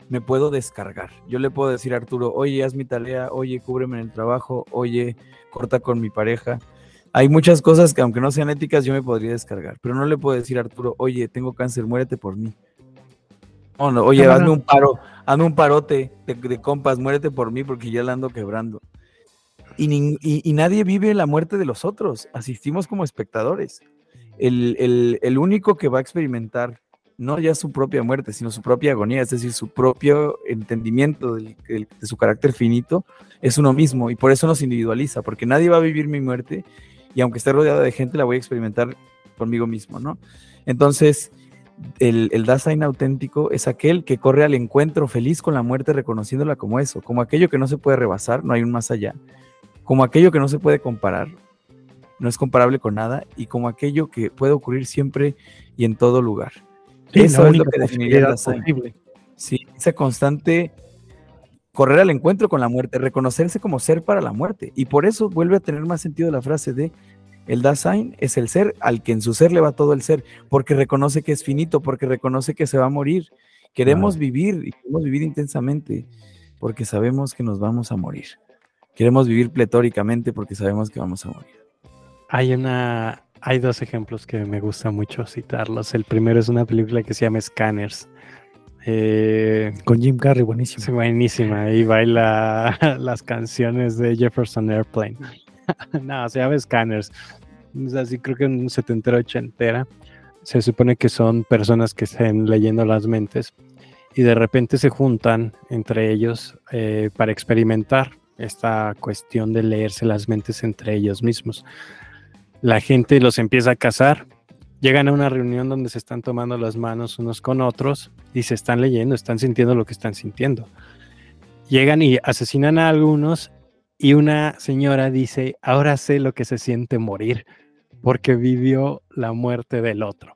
me puedo descargar. Yo le puedo decir a Arturo, oye, haz mi tarea, oye, cúbreme en el trabajo, oye, corta con mi pareja. Hay muchas cosas que aunque no sean éticas, yo me podría descargar, pero no le puedo decir a Arturo, oye, tengo cáncer, muérete por mí. No, no, oye, No, no, hazme no. un paro, hazme un parote de, de compas, muérete por mí porque ya la ando quebrando. Y, y nadie vive la muerte de los otros, asistimos como espectadores. El, único que va a experimentar no ya su propia muerte, sino su propia agonía, es decir, su propio entendimiento de su carácter finito, es uno mismo y por eso nos individualiza, porque nadie va a vivir mi muerte y aunque esté rodeado de gente, la voy a experimentar conmigo mismo, ¿no? Entonces, el, el Dasein auténtico es aquel que corre al encuentro feliz con la muerte, reconociéndola como eso, como aquello que no se puede rebasar, no hay un más allá, como aquello que no se puede comparar, no es comparable con nada, y como aquello que puede ocurrir siempre y en todo lugar. Sí, eso es lo que definiría el posibilidad Dasein. posible. Sí, esa constante correr al encuentro con la muerte, reconocerse como ser para la muerte. Y por eso vuelve a tener más sentido la frase de el Dasein es el ser al que en su ser le va todo el ser, porque reconoce que es finito, porque reconoce que se va a morir. Queremos vivir y queremos vivir intensamente porque sabemos que nos vamos a morir. Queremos vivir pletóricamente porque sabemos que vamos a morir. Hay una, hay dos ejemplos que me gusta mucho citarlos. El primero es una película que se llama Scanners. Eh, Con Jim Carrey, buenísimo. es buenísima y baila las canciones de Jefferson Airplane. no, se llama Scanners. Es así, creo que un setentera, ochentera. Se supone que son personas que estén leyendo las mentes y de repente se juntan entre ellos eh, para experimentar esta cuestión de leerse las mentes entre ellos mismos. La gente los empieza a cazar, llegan a una reunión donde se están tomando las manos unos con otros y se están leyendo, están sintiendo lo que están sintiendo. Llegan y asesinan a algunos y una señora dice, ahora sé lo que se siente morir porque vivió la muerte del otro.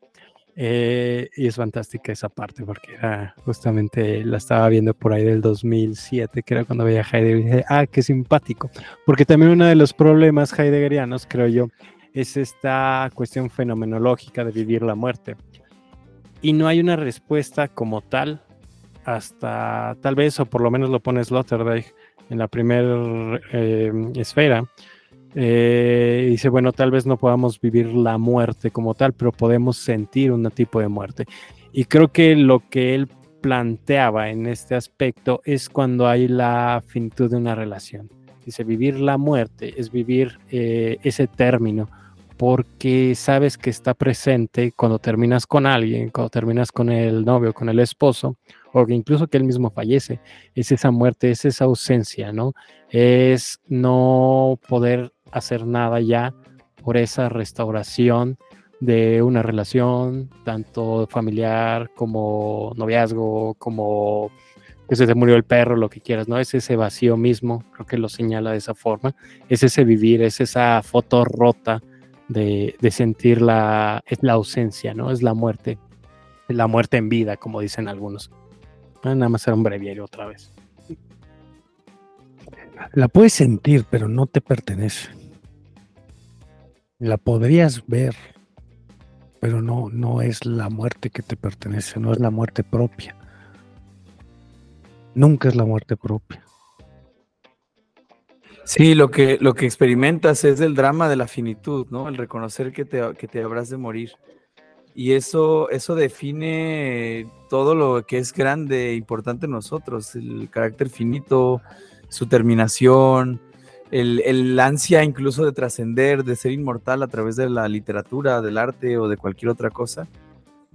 Eh, y es fantástica esa parte porque era justamente la estaba viendo por ahí del 2007, que era cuando veía a Heidegger y dije, ah, qué simpático. Porque también uno de los problemas heideggerianos, creo yo, es esta cuestión fenomenológica de vivir la muerte. Y no hay una respuesta como tal hasta tal vez, o por lo menos lo pone Sloterdijk en la primera esfera, eh, dice, bueno, tal vez no podamos vivir la muerte como tal, pero podemos sentir un tipo de muerte. Y creo que lo que él planteaba en este aspecto es cuando hay la finitud de una relación. Dice, vivir la muerte es vivir eh, ese término, porque sabes que está presente cuando terminas con alguien, cuando terminas con el novio, con el esposo, o incluso que él mismo fallece. Es esa muerte, es esa ausencia, ¿no? Es no poder hacer nada ya por esa restauración de una relación, tanto familiar como noviazgo, como que se te murió el perro, lo que quieras, ¿no? Es ese vacío mismo, creo que lo señala de esa forma, es ese vivir, es esa foto rota de, de sentir la, es la ausencia, ¿no? Es la muerte, la muerte en vida, como dicen algunos. Ah, nada más era un breviario otra vez. La puedes sentir, pero no te pertenece. La podrías ver, pero no, no es la muerte que te pertenece, no es la muerte propia. Nunca es la muerte propia. Sí, lo que, lo que experimentas es el drama de la finitud, ¿no? El reconocer que te, que te habrás de morir. Y eso, eso define todo lo que es grande e importante en nosotros, el carácter finito, su terminación, el, el ansia incluso de trascender, de ser inmortal a través de la literatura, del arte o de cualquier otra cosa.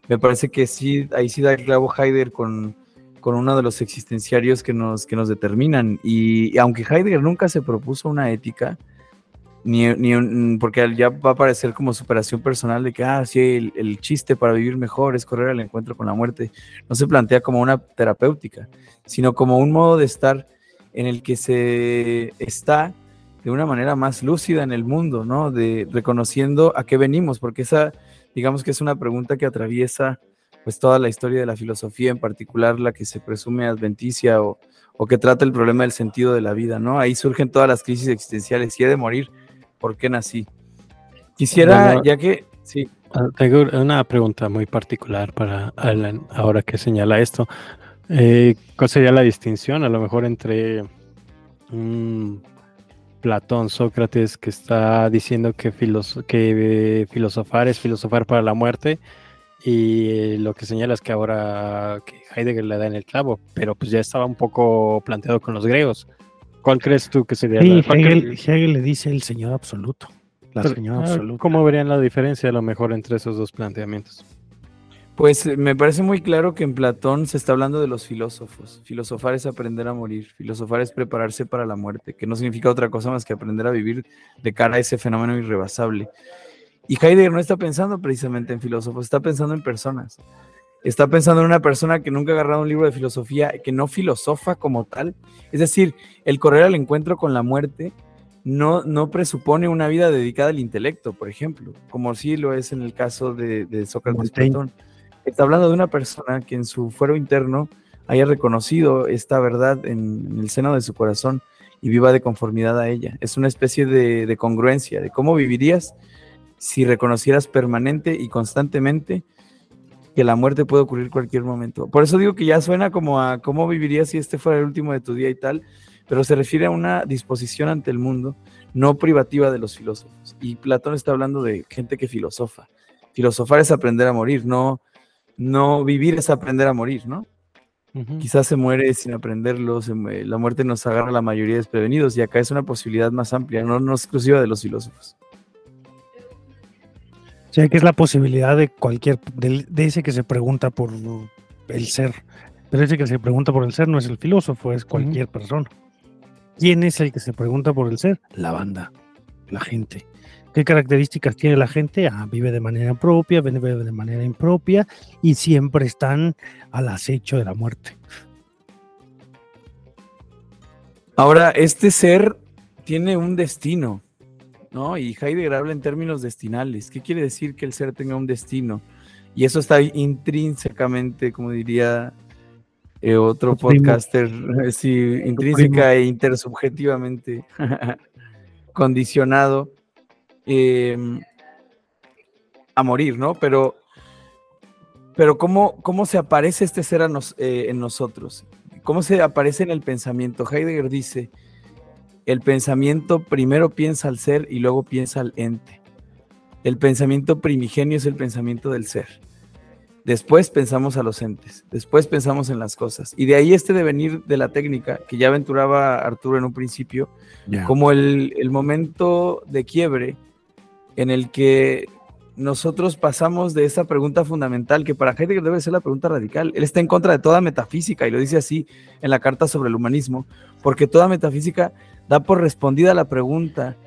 Me parece que sí, ahí sí da el clavo Heidegger con, con uno de los existenciarios que nos, que nos determinan. Y, y aunque Heidegger nunca se propuso una ética, ni, ni un- porque ya va a parecer como superación personal de que, ah, sí, el, el chiste para vivir mejor es correr al encuentro con la muerte. No se plantea como una terapéutica, sino como un modo de estar en el que se está de una manera más lúcida en el mundo, ¿no? De reconociendo a qué venimos, porque esa, digamos que es una pregunta que atraviesa pues toda la historia de la filosofía, en particular la que se presume adventicia o, o que trata el problema del sentido de la vida, ¿no? Ahí surgen todas las crisis existenciales. Si he de morir, ¿por qué nací? Quisiera, ya que, sí. Ah, tengo una pregunta muy particular para Alan, ahora que señala esto. Eh, ¿Cuál sería la distinción a lo mejor entre Platón, Sócrates, que está diciendo que, que filosofar es filosofar para la muerte? Y lo que señala es que ahora que Heidegger le da en el clavo, pero pues ya estaba un poco planteado con los griegos. ¿Cuál crees tú que sería la, Hegel, le dice el señor absoluto. La ah, ¿Cómo verían la diferencia a lo mejor entre esos dos planteamientos? Pues eh, me parece muy claro que en Platón se está hablando de los filósofos. Filosofar es aprender a morir, filosofar es prepararse para la muerte, que no significa otra cosa más que aprender a vivir de cara a ese fenómeno irrebasable. Y Heidegger no está pensando precisamente en filósofos, está pensando en personas. Está pensando en una persona que nunca ha agarrado un libro de filosofía, que no filosofa como tal. Es decir, el correr al encuentro con la muerte no, no presupone una vida dedicada al intelecto, por ejemplo, como sí lo es en el caso de, de Sócrates Platón. Está hablando de una persona que en su fuero interno haya reconocido esta verdad en, el seno de su corazón y viva de conformidad a ella. Es una especie de, congruencia, de cómo vivirías si reconocieras permanente y constantemente que la muerte puede ocurrir cualquier momento. Por eso digo que ya suena como a cómo vivirías si este fuera el último de tu día y tal, pero se refiere a una disposición ante el mundo no privativa de los filósofos. Y Platón está hablando de gente que filosofa. Filosofar es aprender a morir, no, no vivir es aprender a morir, ¿no? Quizás se muere sin aprenderlo, la muerte nos agarra a la mayoría desprevenidos y acá es una posibilidad más amplia, no, no exclusiva de los filósofos. O sea, que es la posibilidad de cualquier, de, ese que se pregunta por el ser. Pero ese que se pregunta por el ser no es el filósofo, es cualquier persona. ¿Quién es el que se pregunta por el ser? La banda, la gente. ¿Qué características tiene la gente? Ah, vive de manera propia, vive de manera impropia y siempre están al acecho de la muerte. Ahora, este ser tiene un destino. ¿no? Y Heidegger habla en términos destinales. ¿Qué quiere decir que el ser tenga un destino? Y eso está intrínsecamente, como diría eh, otro podcaster, sí, intrínseca e intersubjetivamente condicionado em, a morir, ¿no? Pero, pero ¿cómo, ¿cómo se aparece este ser eh, en nosotros? ¿Cómo se aparece en el pensamiento? Heidegger dice, el pensamiento primero piensa al ser y luego piensa al ente. El pensamiento primigenio es el pensamiento del ser. Después pensamos a los entes, después pensamos en las cosas. Y de ahí este devenir de la técnica que ya aventuraba Arturo en un principio, como el, el momento de quiebre en el que nosotros pasamos de esa pregunta fundamental que para Heidegger debe ser la pregunta radical. Él está en contra de toda metafísica y lo dice así en la carta sobre el humanismo, porque toda metafísica da por respondida la pregunta,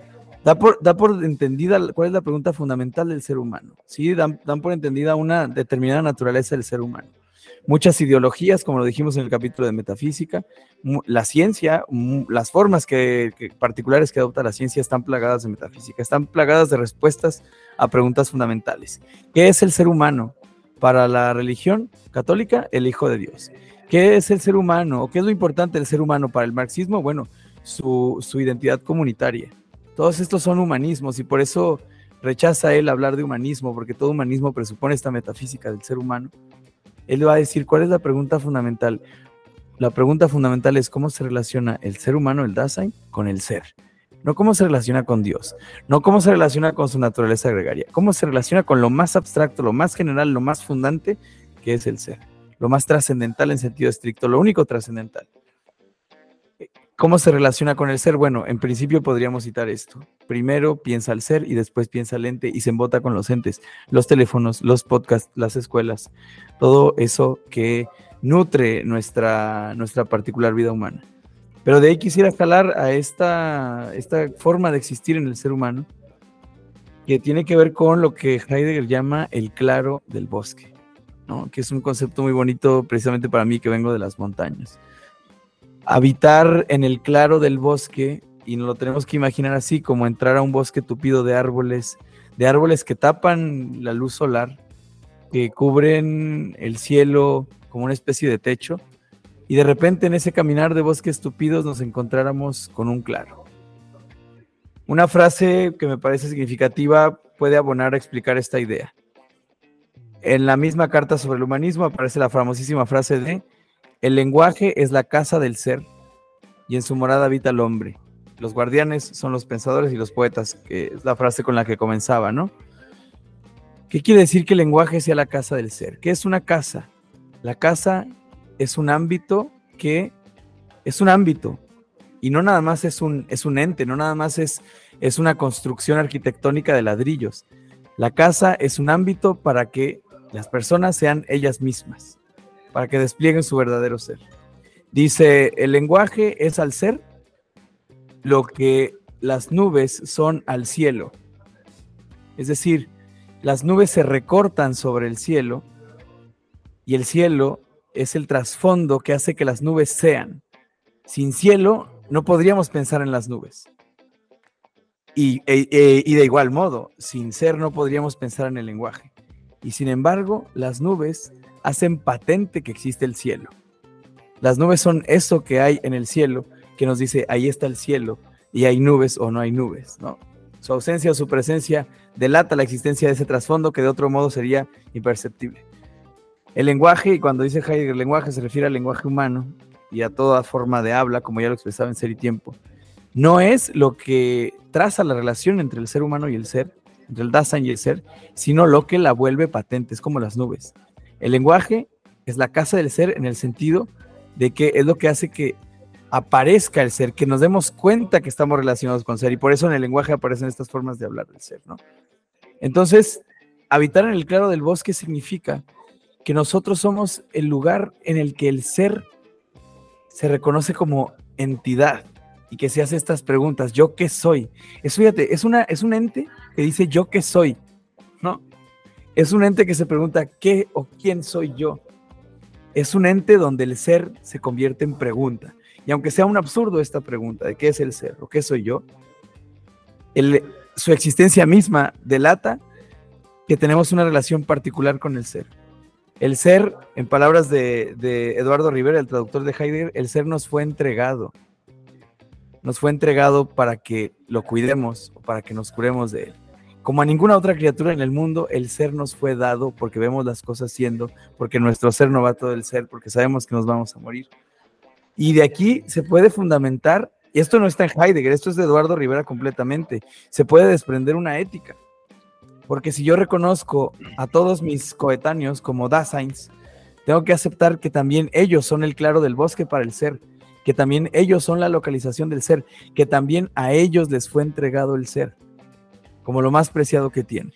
da por, da por entendida cuál es la pregunta fundamental del ser humano, ¿sí? Dan, dan por entendida una determinada naturaleza del ser humano. Muchas ideologías, como lo dijimos en el capítulo de metafísica, la ciencia, las formas que, particulares que adopta la ciencia están plagadas de metafísica, están plagadas de respuestas a preguntas fundamentales. ¿Qué es el ser humano? Para la religión católica, el Hijo de Dios. ¿Qué es el ser humano? ¿O qué es lo importante del ser humano para el marxismo? Bueno, su, identidad comunitaria. Todos estos son humanismos y por eso rechaza él hablar de humanismo, porque todo humanismo presupone esta metafísica del ser humano. Él va a decir, ¿cuál es la pregunta fundamental? La pregunta fundamental es cómo se relaciona el ser humano, el Dasein, con el ser. No cómo se relaciona con Dios, no cómo se relaciona con su naturaleza gregaria, cómo se relaciona con lo más abstracto, lo más general, lo más fundante, que es el ser, lo más trascendental en sentido estricto, lo único trascendental. ¿Cómo se relaciona con el ser? Bueno, en principio podríamos citar esto. Primero piensa el ser y después piensa el ente y se embota con los entes, los teléfonos, los podcasts, las escuelas, todo eso que nutre nuestra, nuestra particular vida humana. Pero de ahí quisiera escalar a esta, esta forma de existir en el ser humano, que tiene que ver con lo que Heidegger llama el claro del bosque, ¿no? que es un concepto muy bonito precisamente para mí que vengo de las montañas habitar en el claro del bosque, y nos lo tenemos que imaginar así, como entrar a un bosque tupido de árboles, de árboles que tapan la luz solar, que cubren el cielo como una especie de techo, y de repente en ese caminar de bosques tupidos nos encontráramos con un claro. Una frase que me parece significativa puede abonar a explicar esta idea. En la misma carta sobre el humanismo aparece la famosísima frase de el lenguaje es la casa del ser y en su morada habita el hombre. Los guardianes son los pensadores y los poetas, que es la frase con la que comenzaba, ¿no? ¿Qué quiere decir que el lenguaje sea la casa del ser? ¿Qué es una casa? La casa es un ámbito que es un ámbito y no nada más es un, es un ente, no nada más es, es una construcción arquitectónica de ladrillos. La casa es un ámbito para que las personas sean ellas mismas para que desplieguen su verdadero ser. Dice, el lenguaje es al ser lo que las nubes son al cielo. Es decir, las nubes se recortan sobre el cielo y el cielo es el trasfondo que hace que las nubes sean. Sin cielo no podríamos pensar en las nubes. Y, e, e, y, de igual modo, sin ser no podríamos pensar en el lenguaje. Y sin embargo, las nubes hacen patente que existe el cielo. Las nubes son eso que hay en el cielo, que nos dice, ahí está el cielo, y hay nubes o no hay nubes, ¿no? Su ausencia o su presencia delata la existencia de ese trasfondo que de otro modo sería imperceptible. El lenguaje, y cuando dice Heidegger lenguaje, se refiere al lenguaje humano y a toda forma de habla, como ya lo expresaba en Ser y Tiempo. No es lo que traza la relación entre el ser humano y el ser, entre el Dasein y el ser, sino lo que la vuelve patente, es como las nubes. El lenguaje es la casa del ser en el sentido de que es lo que hace que aparezca el ser, que nos demos cuenta que estamos relacionados con ser y por eso en el lenguaje aparecen estas formas de hablar del ser, ¿no? Entonces, habitar en el claro del bosque significa que nosotros somos el lugar en el que el ser se reconoce como entidad y que se hace estas preguntas, ¿yo qué soy? Es, fíjate, es, una, es un ente que dice yo qué soy. Es un ente que se pregunta, ¿qué o quién soy yo? Es un ente donde el ser se convierte en pregunta. Y aunque sea un absurdo esta pregunta de qué es el ser o qué soy yo, su existencia misma delata que tenemos una relación particular con el ser. El ser, en palabras de, de, Eduardo Rivera, el traductor de Heidegger, el ser nos fue entregado. Nos fue entregado para que lo cuidemos o para que nos curemos de él. Como a ninguna otra criatura en el mundo, el ser nos fue dado porque vemos las cosas siendo, porque nuestro ser no va todo el ser, porque sabemos que nos vamos a morir. Y de aquí se puede fundamentar, y esto no está en Heidegger, esto es de Eduardo Rivera completamente, se puede desprender una ética. Porque si yo reconozco a todos mis coetáneos como Daseins, tengo que aceptar que también ellos son el claro del bosque para el ser, que también ellos son la localización del ser, que también a ellos les fue entregado el ser como lo más preciado que tiene.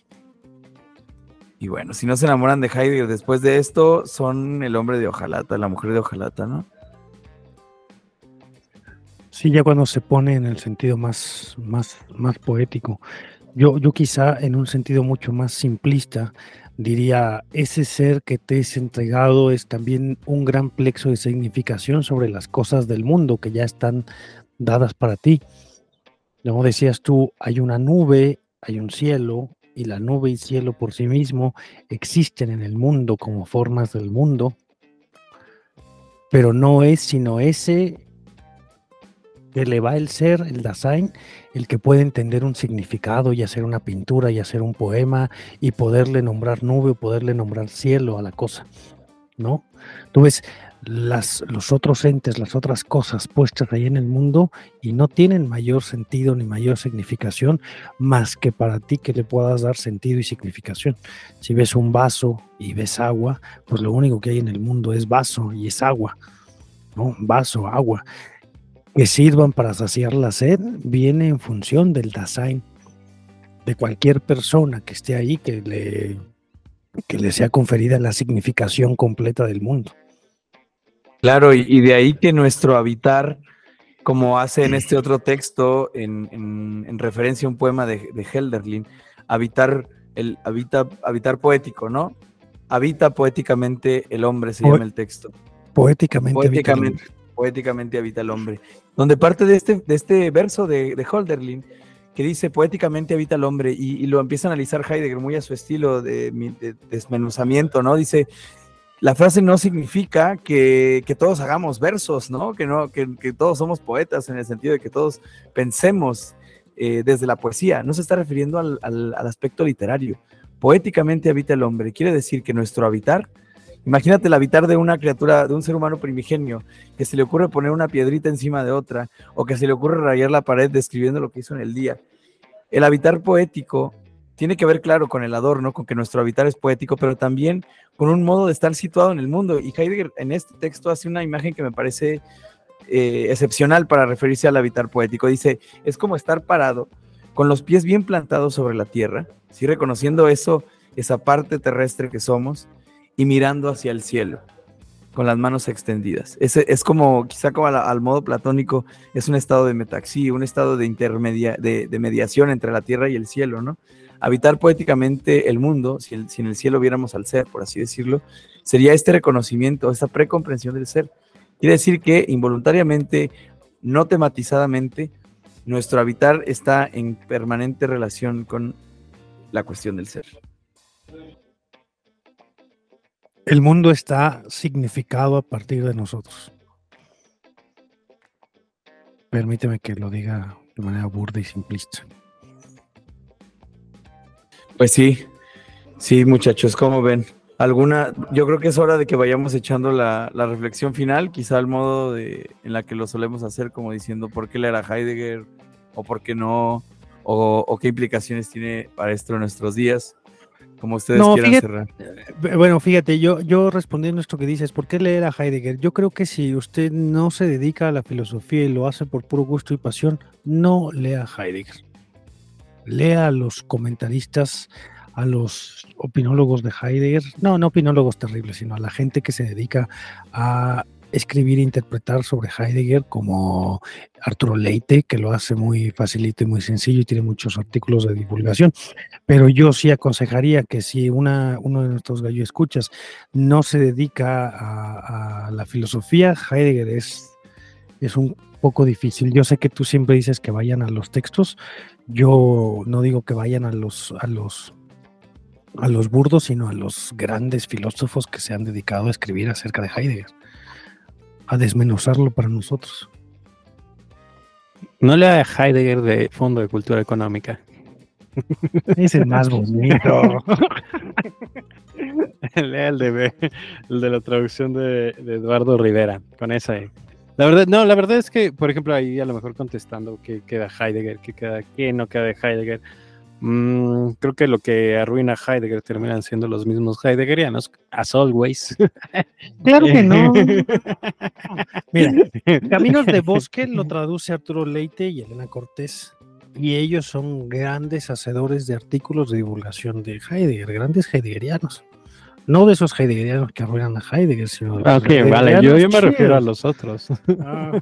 Y bueno, si no se enamoran de Heidegger después de esto, son el hombre de hojalata, la mujer de hojalata, ¿no? Sí, ya cuando se pone en el sentido más, más, más poético. Yo, yo quizá en un sentido mucho más simplista diría, ese ser que te es entregado es también un gran plexo de significación sobre las cosas del mundo que ya están dadas para ti. Como decías tú, hay una nube hay un cielo y la nube y cielo por sí mismo existen en el mundo como formas del mundo, pero no es sino ese que le va el ser, el Dasein, el que puede entender un significado y hacer una pintura y hacer un poema y poderle nombrar nube o poderle nombrar cielo a la cosa, ¿no? Tú ves, las, los otros entes, las otras cosas puestas ahí en el mundo y no tienen mayor sentido ni mayor significación más que para ti que le puedas dar sentido y significación. Si ves un vaso y ves agua, pues lo único que hay en el mundo es vaso y es agua. Vaso, agua. Que sirvan para saciar la sed viene en función del design de cualquier persona que esté ahí que le, que le sea conferida la significación completa del mundo. Claro, y, de ahí que nuestro habitar, como hace en este otro texto, en, referencia a un poema de, de, Helderlin, habitar, el, habita, habitar poético, ¿no? Habita poéticamente el hombre, se llama el texto. Poéticamente, poéticamente, habita poéticamente habita el hombre. Donde parte de este, de este verso de, de Holderlin, que dice poéticamente habita el hombre y, lo empieza a analizar Heidegger muy a su estilo de, desmenuzamiento, ¿no? Dice, la frase no significa que, todos hagamos versos, ¿no? Que, no que, todos somos poetas en el sentido de que todos pensemos eh, desde la poesía, no se está refiriendo al, al aspecto literario. Poéticamente habita el hombre, quiere decir que nuestro habitar Imagínate el habitar de una criatura, de un ser humano primigenio, que se le ocurre poner una piedrita encima de otra, o que se le ocurre rayar la pared describiendo lo que hizo en el día. El habitar poético tiene que ver, claro, con el adorno, con que nuestro habitar es poético, pero también con un modo de estar situado en el mundo. Y Heidegger en este texto hace una imagen que me parece eh, excepcional para referirse al habitar poético. Dice, es como estar parado, con los pies bien plantados sobre la tierra, ¿sí? reconociendo eso, esa parte terrestre que somos, y mirando hacia el cielo con las manos extendidas. Es, es como, quizá como al, modo platónico, es un estado de metaxí, un estado de intermedia, de, mediación entre la tierra y el cielo, ¿no? Habitar poéticamente el mundo, si, el, si, en el cielo viéramos al ser, por así decirlo, sería este reconocimiento, esta precomprensión del ser. Quiere decir que involuntariamente, no tematizadamente, nuestro habitar está en permanente relación con la cuestión del ser. El mundo está significado a partir de nosotros. Permíteme que lo diga de manera burda y simplista. Pues sí, sí, muchachos, ¿cómo ven? Alguna, yo creo que es hora de que vayamos echando la, reflexión final, quizá al modo de, en la que lo solemos hacer, como diciendo por qué le era Heidegger o por qué no, o, o qué implicaciones tiene para esto en nuestros días como ustedes quieran cerrar. Eh, bueno, fíjate, yo, yo respondiendo a esto que dices, ¿por qué leer a Heidegger? Yo creo que si usted no se dedica a la filosofía y lo hace por puro gusto y pasión, no lea a Heidegger. Lea a los comentaristas, a los opinólogos de Heidegger, no, no opinólogos terribles, sino a la gente que se dedica a escribir e interpretar sobre Heidegger como Arturo Leite, que lo hace muy facilito y muy sencillo y tiene muchos artículos de divulgación. Pero yo sí aconsejaría que si una, uno de nuestros gallo escuchas no se dedica a, la filosofía, Heidegger es, es un poco difícil. Yo sé que tú siempre dices que vayan a los textos. Yo no digo que vayan a los, a los a los burdos, sino a los grandes filósofos que se han dedicado a escribir acerca de Heidegger a desmenuzarlo para nosotros. No lea Heidegger de Fondo de Cultura Económica. Es el más bonito. lea el de, el de la traducción de, Eduardo Rivera, con esa. La verdad, no, la verdad es que, por ejemplo, ahí a lo mejor contestando que queda Heidegger, que queda, que no queda de Heidegger. Mm, creo que lo que arruina a Heidegger terminan siendo los mismos heideggerianos, as always. Claro que no. Mira, Caminos de Bosque lo traduce Arturo Leite y Elena Cortés. Y ellos son grandes hacedores de artículos de divulgación de Heidegger, grandes heideggerianos. No de esos heideggerianos que arruinan a Heidegger, sino de ah, Ok, vale, yo, me refiero a los otros. Ah.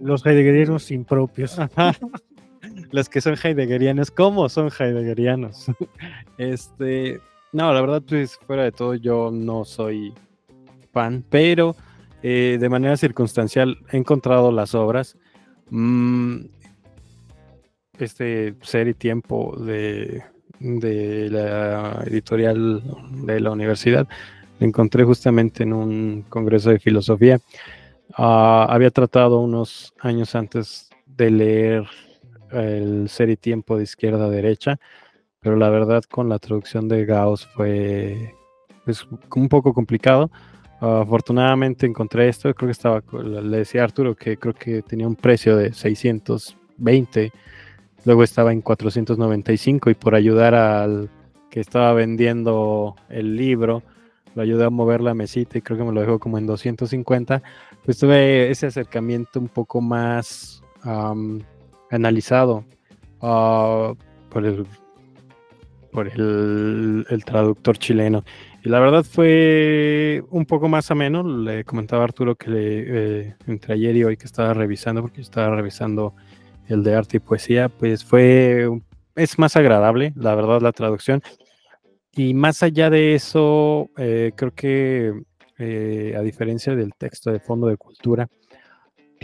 los heideggerianos impropios los que son heideggerianos, ¿cómo son heideggerianos? este, no, la verdad, pues fuera de todo, yo no soy fan, pero eh, de manera circunstancial he encontrado las obras. Mm, este ser y tiempo de, de la editorial de la universidad, encontré justamente en un congreso de filosofía. Ah, había tratado unos años antes de leer el ser y tiempo de izquierda a derecha, pero la verdad con la traducción de Gauss fue pues, un poco complicado. afortunadamente encontré esto, creo que estaba, le decía a Arturo que creo que tenía un precio de 620, luego estaba en 495 y por ayudar al que estaba vendiendo el libro, lo ayudé a mover la mesita y creo que me lo dejó como en 250, pues tuve ese acercamiento un poco más analizado ah, por, el, por el, traductor chileno. Y la verdad fue un poco más ameno. Le comentaba Arturo que eh, entre ayer y hoy que estaba revisando, porque estaba revisando el de arte y poesía, pues fue, es más agradable, la verdad, la traducción. Y más allá de eso, eh, creo que eh, a diferencia del texto de fondo de cultura,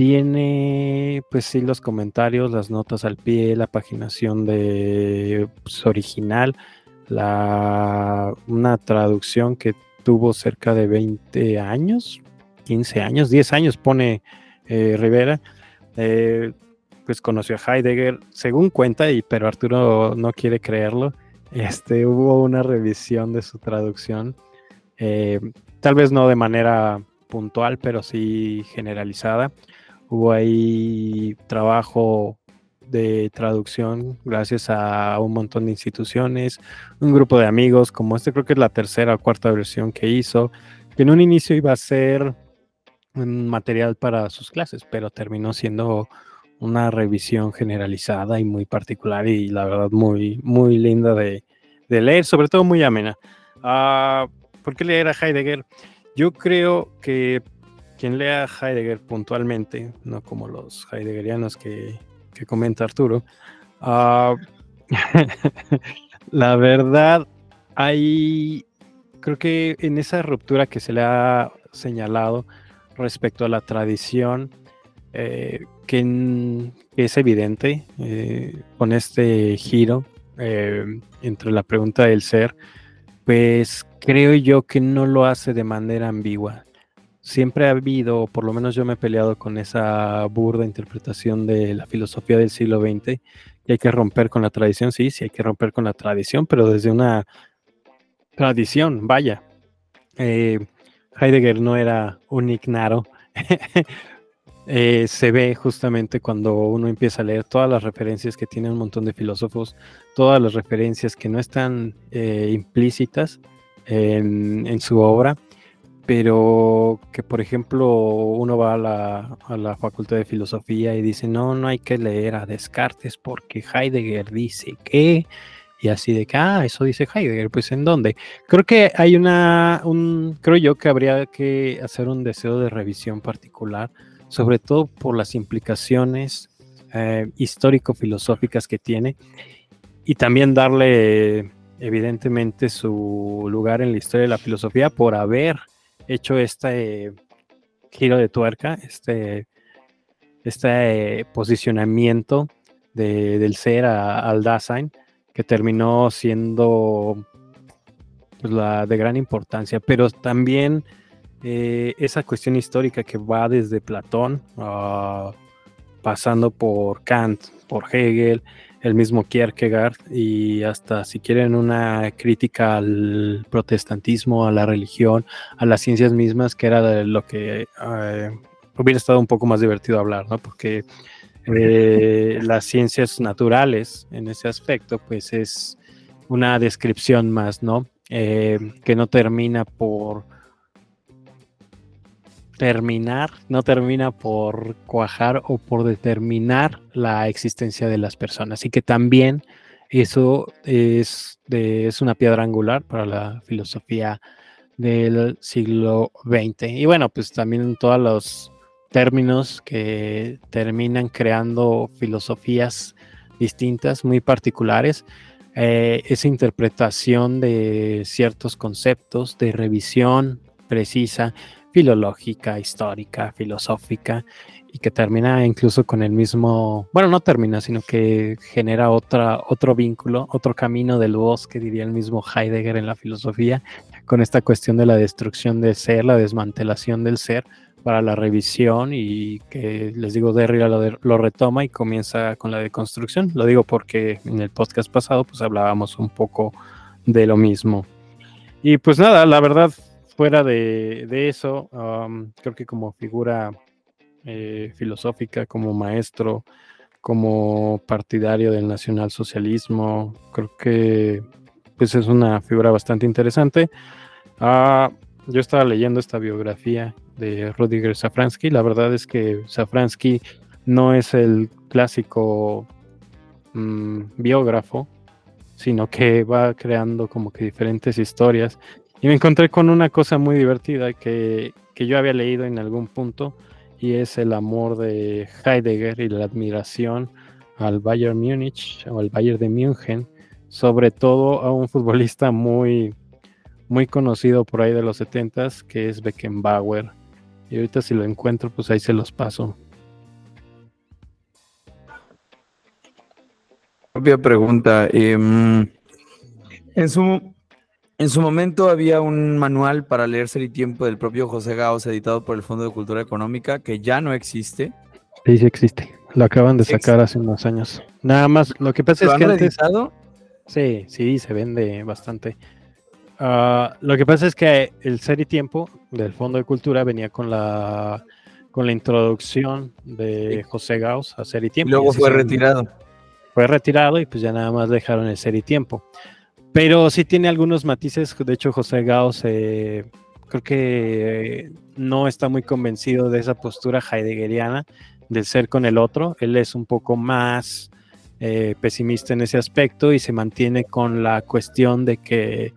tiene, pues sí, los comentarios, las notas al pie, la paginación de pues, original, la, una traducción que tuvo cerca de 20 años, 15 años, 10 años pone eh, Rivera. Eh, pues conoció a Heidegger, según cuenta, y, pero Arturo no quiere creerlo. Este, hubo una revisión de su traducción, eh, tal vez no de manera puntual, pero sí generalizada. Hubo ahí trabajo de traducción gracias a un montón de instituciones, un grupo de amigos, como este creo que es la tercera o cuarta versión que hizo, que en un inicio iba a ser un material para sus clases, pero terminó siendo una revisión generalizada y muy particular y la verdad muy, muy linda de, leer, sobre todo muy amena. Uh, ¿Por qué leer a Heidegger? Yo creo que quien lea Heidegger puntualmente, no como los heideggerianos que, comenta Arturo, ah, la verdad, hay, creo que en esa ruptura que se le ha señalado respecto a la tradición, eh, que, es evidente eh, con este giro eh, entre la pregunta del ser, pues creo yo que no lo hace de manera ambigua siempre ha habido, por lo menos yo me he peleado con esa burda interpretación de la filosofía del siglo XX, que hay que romper con la tradición, sí, sí hay que romper con la tradición, pero desde una tradición, vaya. Eh, Heidegger no era un ignaro. Eh, se ve justamente cuando uno empieza a leer todas las referencias que tiene un montón de filósofos, todas las referencias que no están eh, implícitas en, su obra, pero que por ejemplo uno va a la, facultad de filosofía y dice, no, no hay que leer a Descartes porque Heidegger dice que, y así de que, ah, eso dice Heidegger, pues en dónde. Creo que hay una, un, creo yo que habría que hacer un deseo de revisión particular, sobre todo por las implicaciones eh, histórico-filosóficas que tiene, y también darle evidentemente su lugar en la historia de la filosofía por haber hecho este giro de tuerca, este, este posicionamiento del ser al Dasein, que terminó siendo pues, la de gran importancia, pero también eh, esa cuestión histórica que va desde Platón, ah, pasando por Kant, por Hegel, el mismo Kierkegaard y hasta si quieren una crítica al protestantismo, a la religión, a las ciencias mismas, que era de lo que eh, hubiera estado un poco más divertido hablar, ¿no? Porque eh, las ciencias naturales en ese aspecto, pues es una descripción más, ¿no? Eh, que no termina por terminar, no termina por cuajar o por determinar la existencia de las personas. Y que también eso es, es una piedra angular para la filosofía del siglo XX. Y bueno, pues también todos los términos que terminan creando filosofías distintas, muy particulares. Eh, esa interpretación de ciertos conceptos, de revisión precisa, filológica, histórica, filosófica, y que termina incluso con el mismo, bueno, no termina, sino que genera otra, otro vínculo, otro camino del bosque, diría el mismo Heidegger en la filosofía, con esta cuestión de la destrucción del ser, la desmantelación del ser para la revisión y que les digo, Derrida lo, lo retoma y comienza con la deconstrucción. Lo digo porque en el podcast pasado pues hablábamos un poco de lo mismo. Y pues nada, la verdad fuera de, eso, creo que como figura eh, filosófica, como maestro, como partidario del nacionalsocialismo, creo que pues es una figura bastante interesante. Ah, yo estaba leyendo esta biografía de Rudiger Safransky. La verdad es que Safransky no es el clásico mm, biógrafo, sino que va creando como que diferentes historias y me encontré con una cosa muy divertida que, que yo había leído en algún punto y es el amor de Heidegger y la admiración al Bayern Múnich o al Bayern de München, sobre todo a un futbolista muy, muy conocido por ahí de los 70 que es Beckenbauer. Y ahorita si lo encuentro, pues ahí se los paso. Propia pregunta. Eh, en su en su momento había un manual para leer Ser y Tiempo del propio José Gaos, editado por el Fondo de Cultura Económica, que ya no existe. Sí, sí existe. Lo acaban de sacar hace unos años. Nada más, lo que pasa ¿Lo es han que antes... Sí, sí, se vende bastante. Ah, lo que pasa es que el Ser y Tiempo del Fondo de Cultura venía con la con la introducción de José Gauss a Ser y Y Tiempo. luego fue retirado. Fue retirado y pues ya nada más dejaron el Ser y Tiempo. Pero sí tiene algunos matices. De hecho, José Gauss eh, creo que eh, no está muy convencido de esa postura heideggeriana del ser con el otro. Él es un poco más eh, pesimista en ese aspecto y se mantiene con la cuestión de que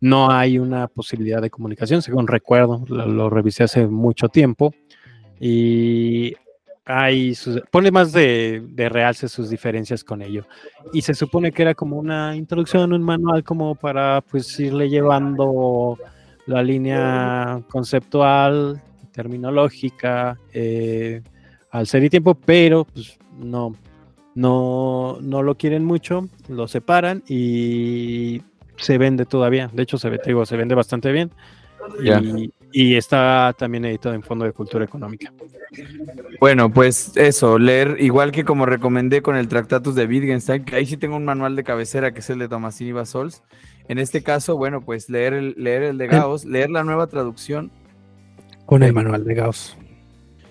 no hay una posibilidad de comunicación, según recuerdo, lo, lo revisé hace mucho tiempo y hay sus- pone más de, de realce sus diferencias con ello. Y se supone que era como una introducción, un manual como para pues irle llevando la línea conceptual, terminológica, eh, al ser y tiempo, pero pues no, no, no lo quieren mucho, lo separan y se vende todavía. De hecho, se, digo, se vende bastante bien. Ya. Y, y está también editado en Fondo de Cultura Económica. Bueno, pues eso, leer, igual que como recomendé con el Tractatus de Wittgenstein, que ahí sí tengo un manual de cabecera que es el de Tomasini Basols. En este caso, bueno, pues leer el, leer el de Gauss, leer la nueva traducción. Con el manual de Gauss.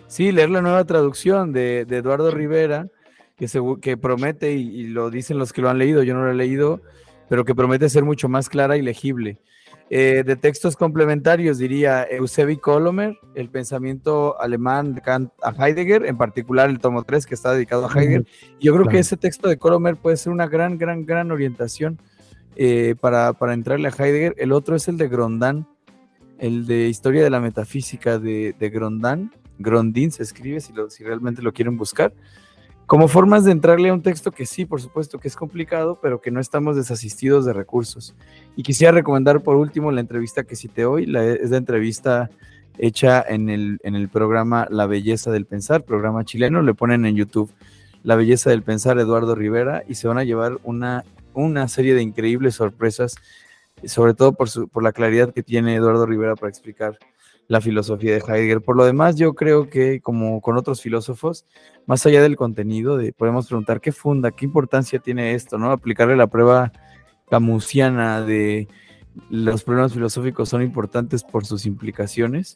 Sí, leer la nueva traducción de, de Eduardo Rivera, que, que promete, y, y lo dicen los que lo han leído, yo no lo he leído, pero que promete ser mucho más clara y legible. Eh, de textos complementarios diría Eusebi Kolomer, el pensamiento alemán de Kant a Heidegger, en particular el tomo 3 que está dedicado a Heidegger. Yo creo que ese texto de Kolomer puede ser una gran, gran, gran orientación eh, para, para entrarle a Heidegger. El otro es el de Grondán, el de Historia de la Metafísica de, de Grondán. Grondin se escribe si, lo- si realmente lo quieren buscar. Como formas de entrarle a un texto que sí, por supuesto que es complicado, pero que no estamos desasistidos de recursos. Y quisiera recomendar por último la entrevista que cité hoy, es la entrevista hecha en el, en el programa La Belleza del Pensar, programa chileno, le ponen en YouTube La Belleza del Pensar Eduardo Rivera y se van a llevar una, una serie de increíbles sorpresas, sobre todo por, su, por la claridad que tiene Eduardo Rivera para explicar la filosofía de Heidegger. Por lo demás, yo creo que como con otros filósofos, más allá del contenido, de, podemos preguntar qué funda, qué importancia tiene esto, ¿no? Aplicarle la prueba camusiana de los problemas filosóficos son importantes por sus implicaciones.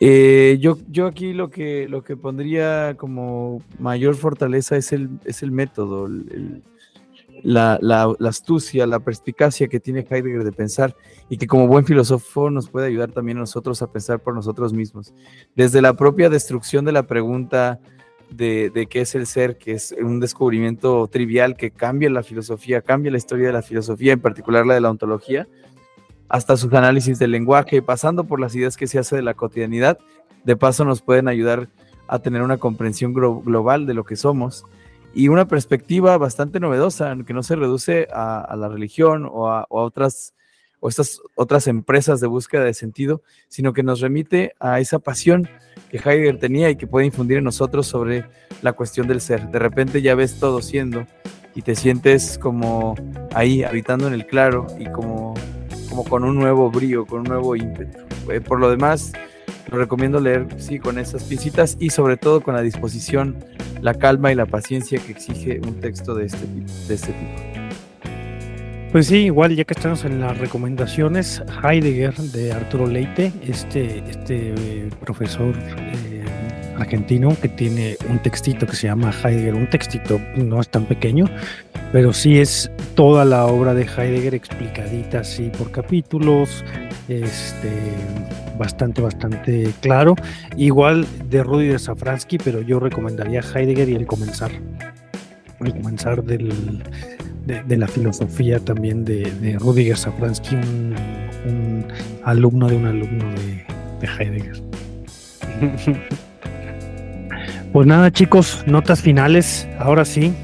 Eh, yo, yo aquí lo que, lo que pondría como mayor fortaleza es el, es el método, el- la, astucia, la perspicacia que tiene Heidegger de pensar y que como buen filósofo nos puede ayudar también a nosotros a pensar por nosotros mismos. Desde la propia destrucción de la pregunta de, de qué es el ser, que es un descubrimiento trivial que cambia la filosofía, cambia la historia de la filosofía, en particular la de la ontología, hasta sus análisis del lenguaje, pasando por las ideas que se hace de la cotidianidad, de paso nos pueden ayudar a tener una comprensión glo- global de lo que somos y una perspectiva bastante novedosa, que no se reduce a, la religión o a, o a otras o estas otras empresas de búsqueda de sentido, sino que nos remite a esa pasión que Heidegger tenía y que puede infundir en nosotros sobre la cuestión del ser. De repente ya ves todo siendo y te sientes como ahí, habitando en el claro y como, como con un nuevo brío, con un nuevo ímpetu. Eh, por lo demás, lo recomiendo leer, sí, con esas pincitas y sobre todo con la disposición, la calma y la paciencia que exige un texto de este tipo. De este tipo. Pues sí, igual ya que estamos en las recomendaciones, Heidegger de Arturo Leite, este, este eh, profesor eh, argentino que tiene un textito que se llama Heidegger, un textito no es tan pequeño, pero sí es toda la obra de Heidegger explicadita así por capítulos, este, bastante, bastante claro. Igual de Rudy de Safransky, pero yo recomendaría Heidegger y el comenzar. El comenzar del, de, la filosofía también de, de Rudiger Safransky, un, un alumno de un alumno de, de Heidegger. Pues nada, chicos, notas finales. Ahora sí.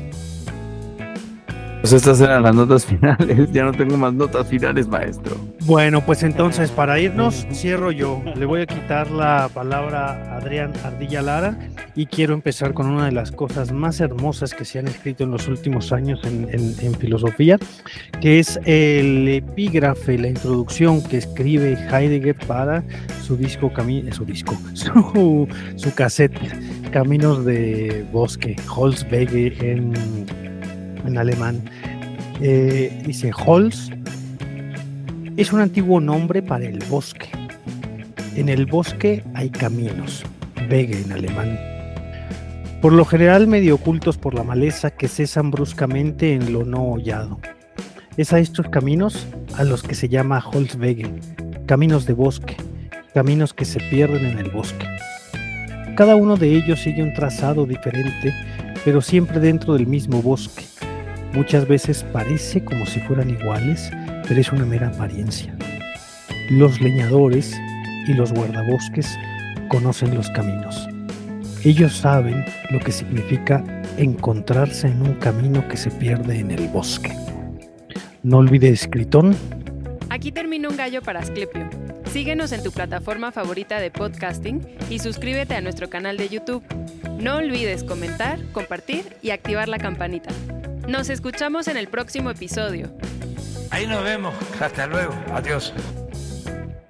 Pues estas eran las notas finales. Ya no tengo más notas finales, maestro. Bueno, pues entonces para irnos, cierro yo. Le voy a quitar la palabra a Adrián Ardilla Lara y quiero empezar con una de las cosas más hermosas que se han escrito en los últimos años en, filosofía, que es el epígrafe, la introducción que escribe Heidegger para su disco, cami- eh, su disco, su, su cassette, Caminos de Bosque, Holzwege en, en alemán. Eh, dice Holz es un antiguo nombre para el bosque. En el bosque hay caminos, Wege en alemán. Por lo general medio ocultos por la maleza que cesan bruscamente en lo no hollado. Es a estos caminos a los que se llama Holzwege, caminos de bosque, caminos que se pierden en el bosque. Cada uno de ellos sigue un trazado diferente, pero siempre dentro del mismo bosque. Muchas veces parece como si fueran iguales, pero es una mera apariencia. Los leñadores y los guardabosques conocen los caminos. Ellos saben lo que significa encontrarse en un camino que se pierde en el bosque. No olvides, Critón, Aquí termina un gallo para Asclepio. Síguenos en tu plataforma favorita de podcasting y suscríbete a nuestro canal de YouTube. No olvides comentar, compartir y activar la campanita. Nos escuchamos en el próximo episodio. Ahí nos vemos. Hasta luego. Adiós.